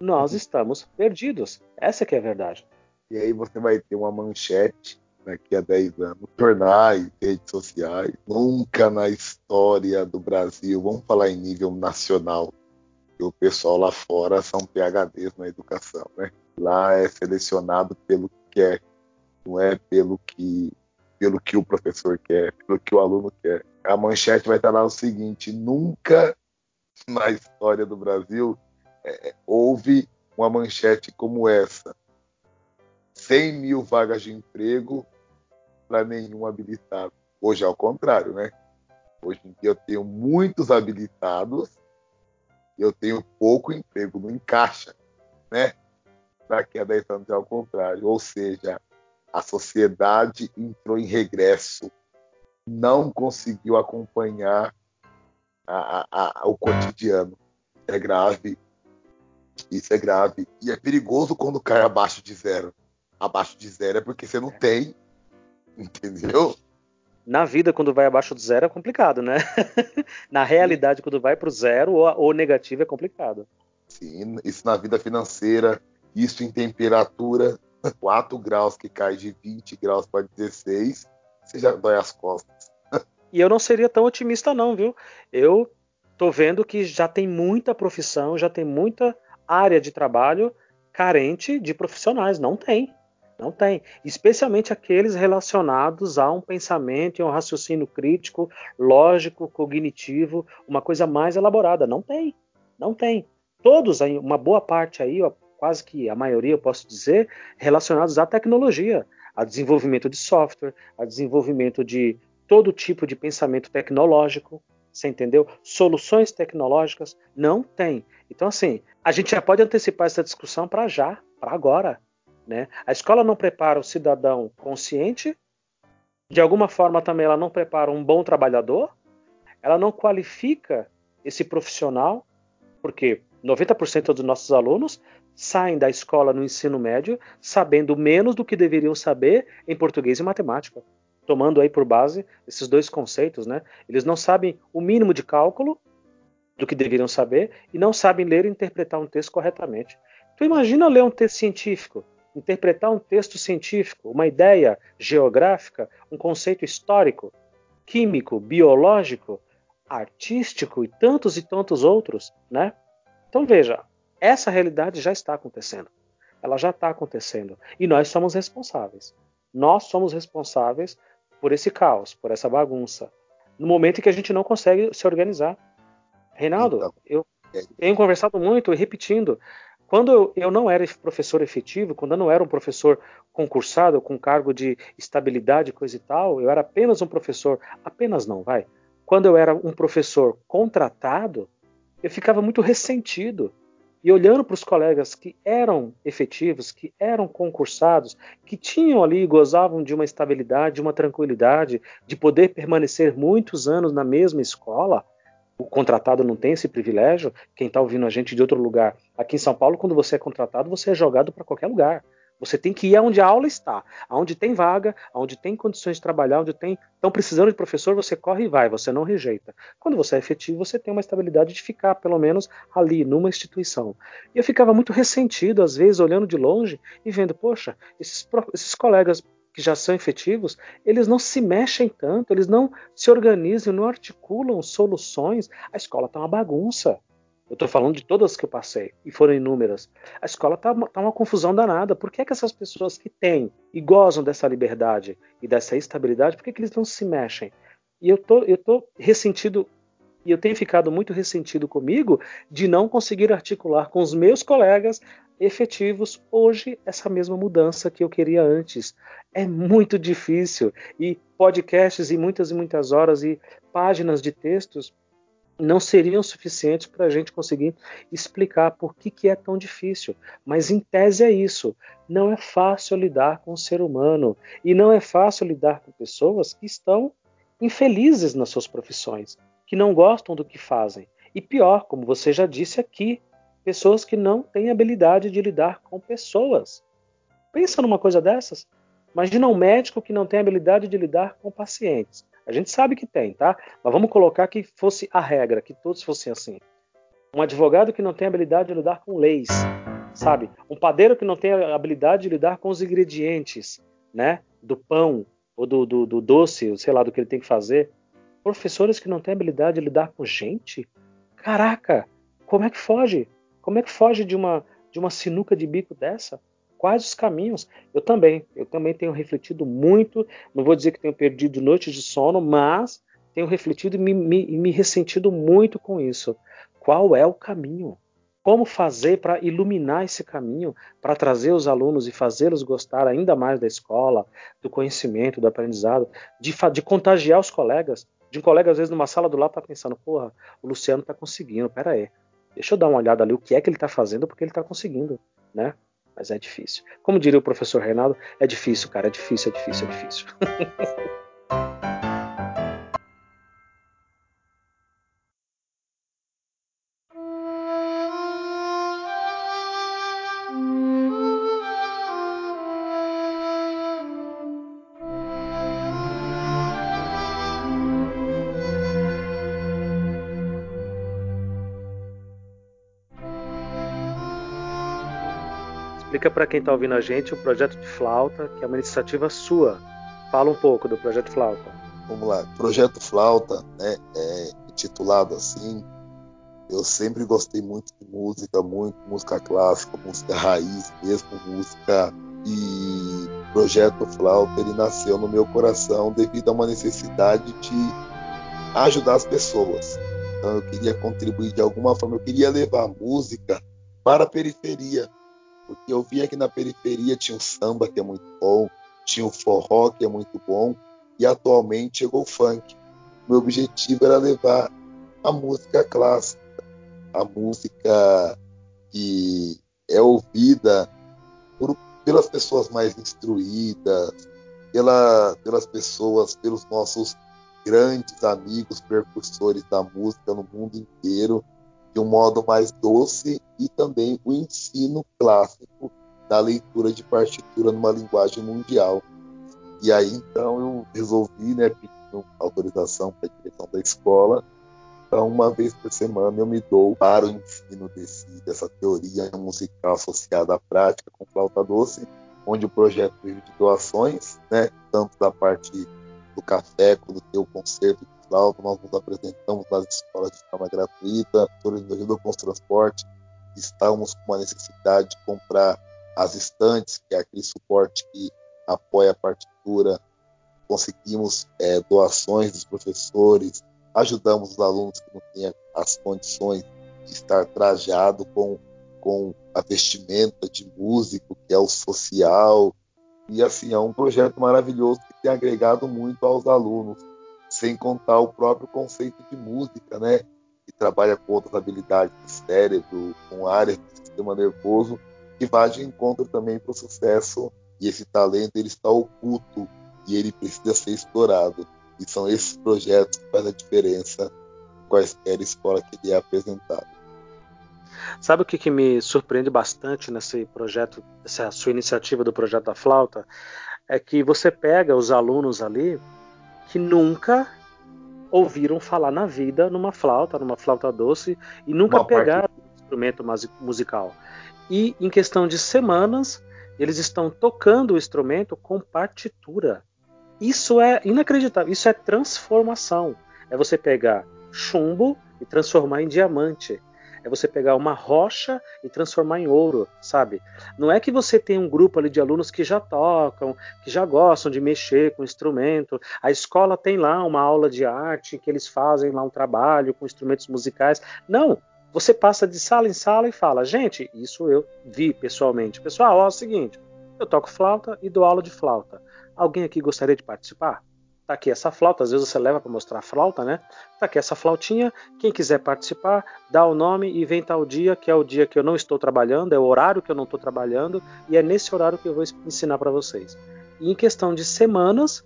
Nós uhum. estamos perdidos. Essa que é a verdade. E aí você vai ter uma manchete daqui a 10 anos, jornais, redes sociais, nunca na história do Brasil, vamos falar em nível nacional, que o pessoal lá fora são PHDs na educação, né? Lá é selecionado pelo que quer, não é pelo que pelo que o professor quer, pelo que o aluno quer. A manchete vai estar lá o seguinte: nunca na história do Brasil é, houve uma manchete como essa. 100 mil vagas de emprego para nenhum habilitado. Hoje é ao contrário, né? Hoje em dia eu tenho muitos habilitados e eu tenho pouco emprego, não encaixa, né? Daqui a 10 anos é ao contrário. Ou seja, a sociedade entrou em regresso, não conseguiu acompanhar a, a, a, o cotidiano. É grave, isso é grave. E é perigoso quando cai abaixo de zero. Abaixo de zero é porque você não tem, entendeu? Na vida, quando vai abaixo de zero, é complicado, né? na realidade, quando vai para o zero ou, ou negativo, é complicado. Sim, isso na vida financeira, isso em temperatura, 4 graus que cai de 20 graus para 16, você já dói as costas. E eu não seria tão otimista não, viu? Eu tô vendo que já tem muita profissão, já tem muita área de trabalho carente de profissionais, não tem. Não tem. Especialmente aqueles relacionados a um pensamento e um raciocínio crítico, lógico, cognitivo, uma coisa mais elaborada. Não tem. Não tem. Todos, uma boa parte aí, quase que a maioria, eu posso dizer, relacionados à tecnologia, a desenvolvimento de software, a desenvolvimento de todo tipo de pensamento tecnológico, você entendeu? Soluções tecnológicas não tem. Então, assim, a gente já pode antecipar essa discussão para já, para agora. Né? A escola não prepara o cidadão consciente, de alguma forma também ela não prepara um bom trabalhador, ela não qualifica esse profissional, porque 90% dos nossos alunos saem da escola no ensino médio sabendo menos do que deveriam saber em português e matemática. Tomando aí por base esses dois conceitos, né? Eles não sabem o mínimo de cálculo do que deveriam saber e não sabem ler e interpretar um texto corretamente. Tu imagina ler um texto científico, interpretar um texto científico, uma ideia geográfica, um conceito histórico, químico, biológico, artístico e tantos e tantos outros, né? Então veja, essa realidade já está acontecendo. Ela já está acontecendo. E nós somos responsáveis. Nós somos responsáveis por esse caos, por essa bagunça. No momento em que a gente não consegue se organizar. Reinaldo, então, eu tenho conversado muito e repetindo. Quando eu não era professor efetivo, quando eu não era um professor concursado com cargo de estabilidade, coisa e tal, eu era apenas um professor, apenas não, vai. Quando eu era um professor contratado, eu ficava muito ressentido e olhando para os colegas que eram efetivos, que eram concursados, que tinham ali, gozavam de uma estabilidade, de uma tranquilidade, de poder permanecer muitos anos na mesma escola, o contratado não tem esse privilégio. Quem está ouvindo a gente de outro lugar, aqui em São Paulo, quando você é contratado, você é jogado para qualquer lugar. Você tem que ir aonde a aula está, aonde tem vaga, aonde tem condições de trabalhar, onde tem. Estão precisando de professor, você corre e vai, você não rejeita. Quando você é efetivo, você tem uma estabilidade de ficar, pelo menos, ali, numa instituição. E eu ficava muito ressentido, às vezes, olhando de longe e vendo, poxa, esses, esses colegas que já são efetivos, eles não se mexem tanto, eles não se organizam, não articulam soluções. A escola está uma bagunça. Eu estou falando de todas que eu passei, e foram inúmeras. A escola está tá uma confusão danada. Por que, é que essas pessoas que têm e gozam dessa liberdade e dessa estabilidade, por que, que eles não se mexem? E eu tô, eu tô ressentido, e eu tenho ficado muito ressentido comigo de não conseguir articular com os meus colegas efetivos hoje essa mesma mudança que eu queria antes. É muito difícil. E podcasts e muitas e muitas horas e páginas de textos não seriam suficientes para a gente conseguir explicar por que, que é tão difícil. Mas em tese é isso. Não é fácil lidar com o ser humano e não é fácil lidar com pessoas que estão infelizes nas suas profissões, que não gostam do que fazem. E pior, como você já disse aqui, pessoas que não têm habilidade de lidar com pessoas. Pensa numa coisa dessas. Imagina um médico que não tem habilidade de lidar com pacientes. A gente sabe que tem, tá? Mas vamos colocar que fosse a regra, que todos fossem assim. Um advogado que não tem habilidade de lidar com leis, sabe? Um padeiro que não tem habilidade de lidar com os ingredientes, né? Do pão ou do, do, do doce, sei lá, do que ele tem que fazer. Professores que não têm habilidade de lidar com gente. Caraca, como é que foge? Como é que foge de uma, de uma sinuca de bico dessa? Quais os caminhos? Eu também, eu também tenho refletido muito. Não vou dizer que tenho perdido noites de sono, mas tenho refletido e me, me, me ressentido muito com isso. Qual é o caminho? Como fazer para iluminar esse caminho, para trazer os alunos e fazê-los gostar ainda mais da escola, do conhecimento, do aprendizado, de, de contagiar os colegas? De um colega, às vezes, numa sala do lado, tá pensando: porra, o Luciano tá conseguindo, pera aí. Deixa eu dar uma olhada ali o que é que ele está fazendo, porque ele está conseguindo, né? Mas é difícil. Como diria o professor Reinaldo, é difícil, cara, é difícil, é difícil, é difícil. Explica para quem está ouvindo a gente o projeto de flauta, que é uma iniciativa sua. Fala um pouco do projeto flauta. Vamos lá, projeto flauta, né, é titulado assim. Eu sempre gostei muito de música, muito música clássica, música raiz, mesmo música e projeto flauta ele nasceu no meu coração devido a uma necessidade de ajudar as pessoas. Então eu queria contribuir de alguma forma, eu queria levar música para a periferia, porque eu via que na periferia tinha o samba, que é muito bom, tinha o forró, que é muito bom, e atualmente chegou o funk. Meu objetivo era levar a música clássica, a música que é ouvida por, pelas pessoas mais instruídas, pela, pelas pessoas, pelos nossos grandes amigos percursores da música no mundo inteiro, de um modo mais doce e também o ensino clássico da leitura de partitura numa linguagem mundial. E aí então eu resolvi, né, pedindo autorização para a direção da escola, então uma vez por semana eu me dou para o ensino desse, dessa teoria musical associada à prática com flauta doce, onde o projeto vive de doações, né, tanto da parte do café, quando tem o concerto flauta, nós nos apresentamos nas escolas de forma gratuita, nos ajudou com os transportes, estamos com uma necessidade de comprar as estantes, que é aquele suporte que apoia a partitura, conseguimos é, doações dos professores, ajudamos os alunos que não têm as condições de estar trajado com, com a vestimenta de músico, que é o social, e assim, é um projeto maravilhoso que tem agregado muito aos alunos sem contar o próprio conceito de música, né? Que trabalha com outras habilidades do cérebro, com áreas do sistema nervoso, que vai de encontro também para o sucesso. E esse talento ele está oculto e ele precisa ser explorado. E são esses projetos que fazem a diferença em quaisquer escola que ele é apresentado. Sabe o que, que, me surpreende bastante nesse projeto, essa sua iniciativa do projeto da flauta? É que você pega os alunos ali que nunca ouviram falar na vida numa flauta, numa flauta doce e nunca pegaram um instrumento musical. E em questão de semanas eles estão tocando o instrumento com partitura. Isso é inacreditável, isso é transformação. É você pegar chumbo e transformar em diamante. É você pegar uma rocha e transformar em ouro, sabe? Não é que você tem um grupo ali de alunos que já tocam, que já gostam de mexer com instrumento. A escola tem lá uma aula de arte que eles fazem lá um trabalho com instrumentos musicais. Não, você passa de sala em sala e fala, gente, isso eu vi pessoalmente. Pessoal, ó, é o seguinte, eu toco flauta e dou aula de flauta. Alguém aqui gostaria de participar? Tá aqui essa flauta, às vezes você leva para mostrar a flauta, né? Tá aqui essa flautinha. Quem quiser participar, dá o nome e vem tal dia, que é o dia que eu não estou trabalhando, é o horário que eu não estou trabalhando, e é nesse horário que eu vou ensinar para vocês. E em questão de semanas,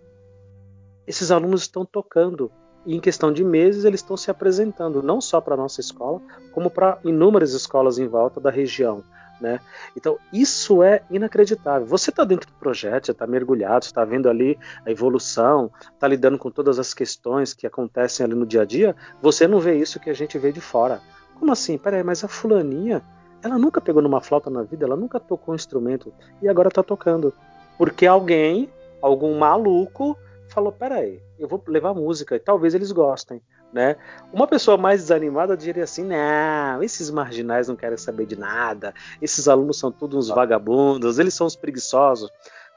esses alunos estão tocando. E em questão de meses, eles estão se apresentando, não só para a nossa escola, como para inúmeras escolas em volta da região. Né? Então, isso é inacreditável. Você está dentro do projeto, está mergulhado, está vendo ali a evolução, está lidando com todas as questões que acontecem ali no dia a dia, você não vê isso que a gente vê de fora. Como assim? Peraí, mas a fulaninha, ela nunca pegou numa flauta na vida, ela nunca tocou um instrumento e agora está tocando. Porque alguém, algum maluco, falou: peraí, eu vou levar música e talvez eles gostem. Né? Uma pessoa mais desanimada diria assim: não, esses marginais não querem saber de nada, esses alunos são todos uns vagabundos, eles são os preguiçosos.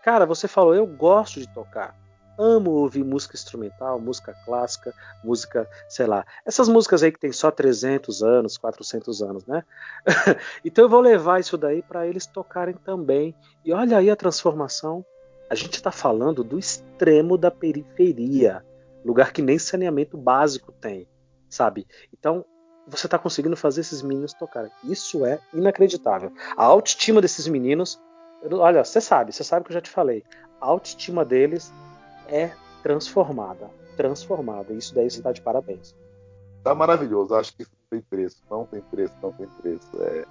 Cara, você falou, eu gosto de tocar, amo ouvir música instrumental, música clássica, música, sei lá, essas músicas aí que tem só 300 anos, 400 anos, né? então eu vou levar isso daí para eles tocarem também. E olha aí a transformação. A gente está falando do extremo da periferia lugar que nem saneamento básico tem, sabe? Então, você está conseguindo fazer esses meninos tocarem. Isso é inacreditável. A autoestima desses meninos, olha, você sabe, você sabe que eu já te falei. A autoestima deles é transformada, transformada. Isso daí você está de parabéns. Tá maravilhoso. Acho que isso não tem preço, não tem preço, não tem preço. É,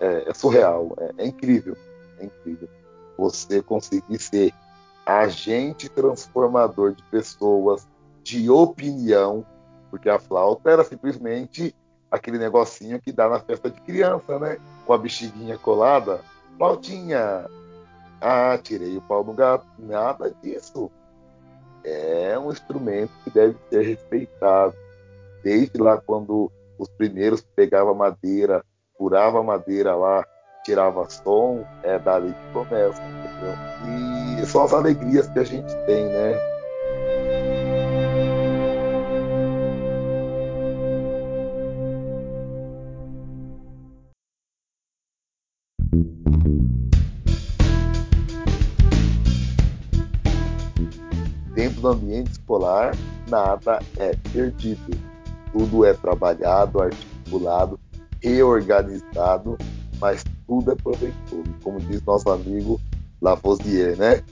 é, é surreal, é, é incrível, é incrível. Você conseguir ser agente transformador de pessoas de opinião, porque a flauta era simplesmente aquele negocinho que dá na festa de criança, né? Com a bexiguinha colada. Flautinha. Ah, tirei o pau do gato. Nada disso. É um instrumento que deve ser respeitado. Desde lá quando os primeiros pegavam madeira, furava madeira lá, tirava som, é dali que começa. Entendeu? E são as alegrias que a gente tem, né? Do ambiente escolar, nada é perdido. Tudo é trabalhado, articulado, reorganizado, mas tudo é proveitoso, como diz nosso amigo Lavoisier, né?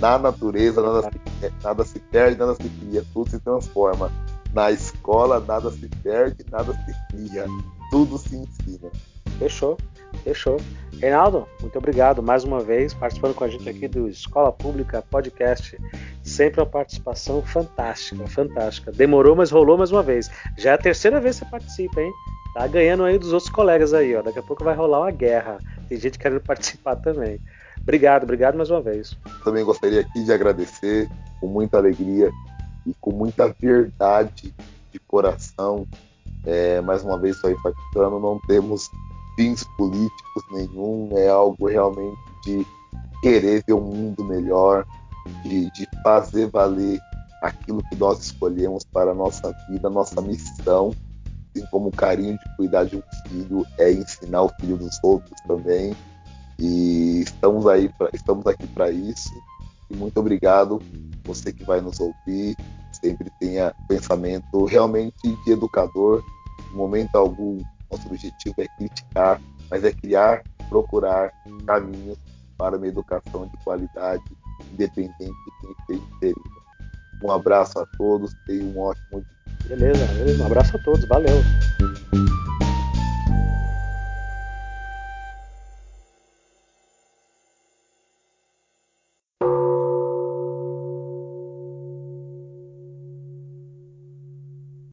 Na natureza, nada se, nada se perde, nada se cria, tudo se transforma. Na escola, nada se perde, nada se cria, tudo se ensina. Fechou. Fechou. Reinaldo, muito obrigado mais uma vez participando com a gente aqui do Escola Pública Podcast. Sempre uma participação fantástica, fantástica. Demorou, mas rolou mais uma vez. Já é a terceira vez que você participa, hein? Tá ganhando aí dos outros colegas aí, ó. Daqui a pouco vai rolar uma guerra. Tem gente querendo participar também. Obrigado, obrigado mais uma vez. Também gostaria aqui de agradecer com muita alegria e com muita verdade de coração. É, mais uma vez, só enfatizando, não temos fins políticos nenhum, é algo realmente de querer ver um mundo melhor, de, de fazer valer aquilo que nós escolhemos para a nossa vida, nossa missão, assim como o carinho de cuidar de um filho é ensinar o filho dos outros também. E estamos aí, pra, estamos aqui para isso. E muito obrigado você que vai nos ouvir. Sempre tenha pensamento realmente de educador. Em momento algum nosso objetivo é criticar, mas é criar, procurar caminhos para uma educação de qualidade, independente de quem esteja inserido. Um abraço a todos, tenham um ótimo dia. Beleza, beleza. Um abraço a todos, valeu.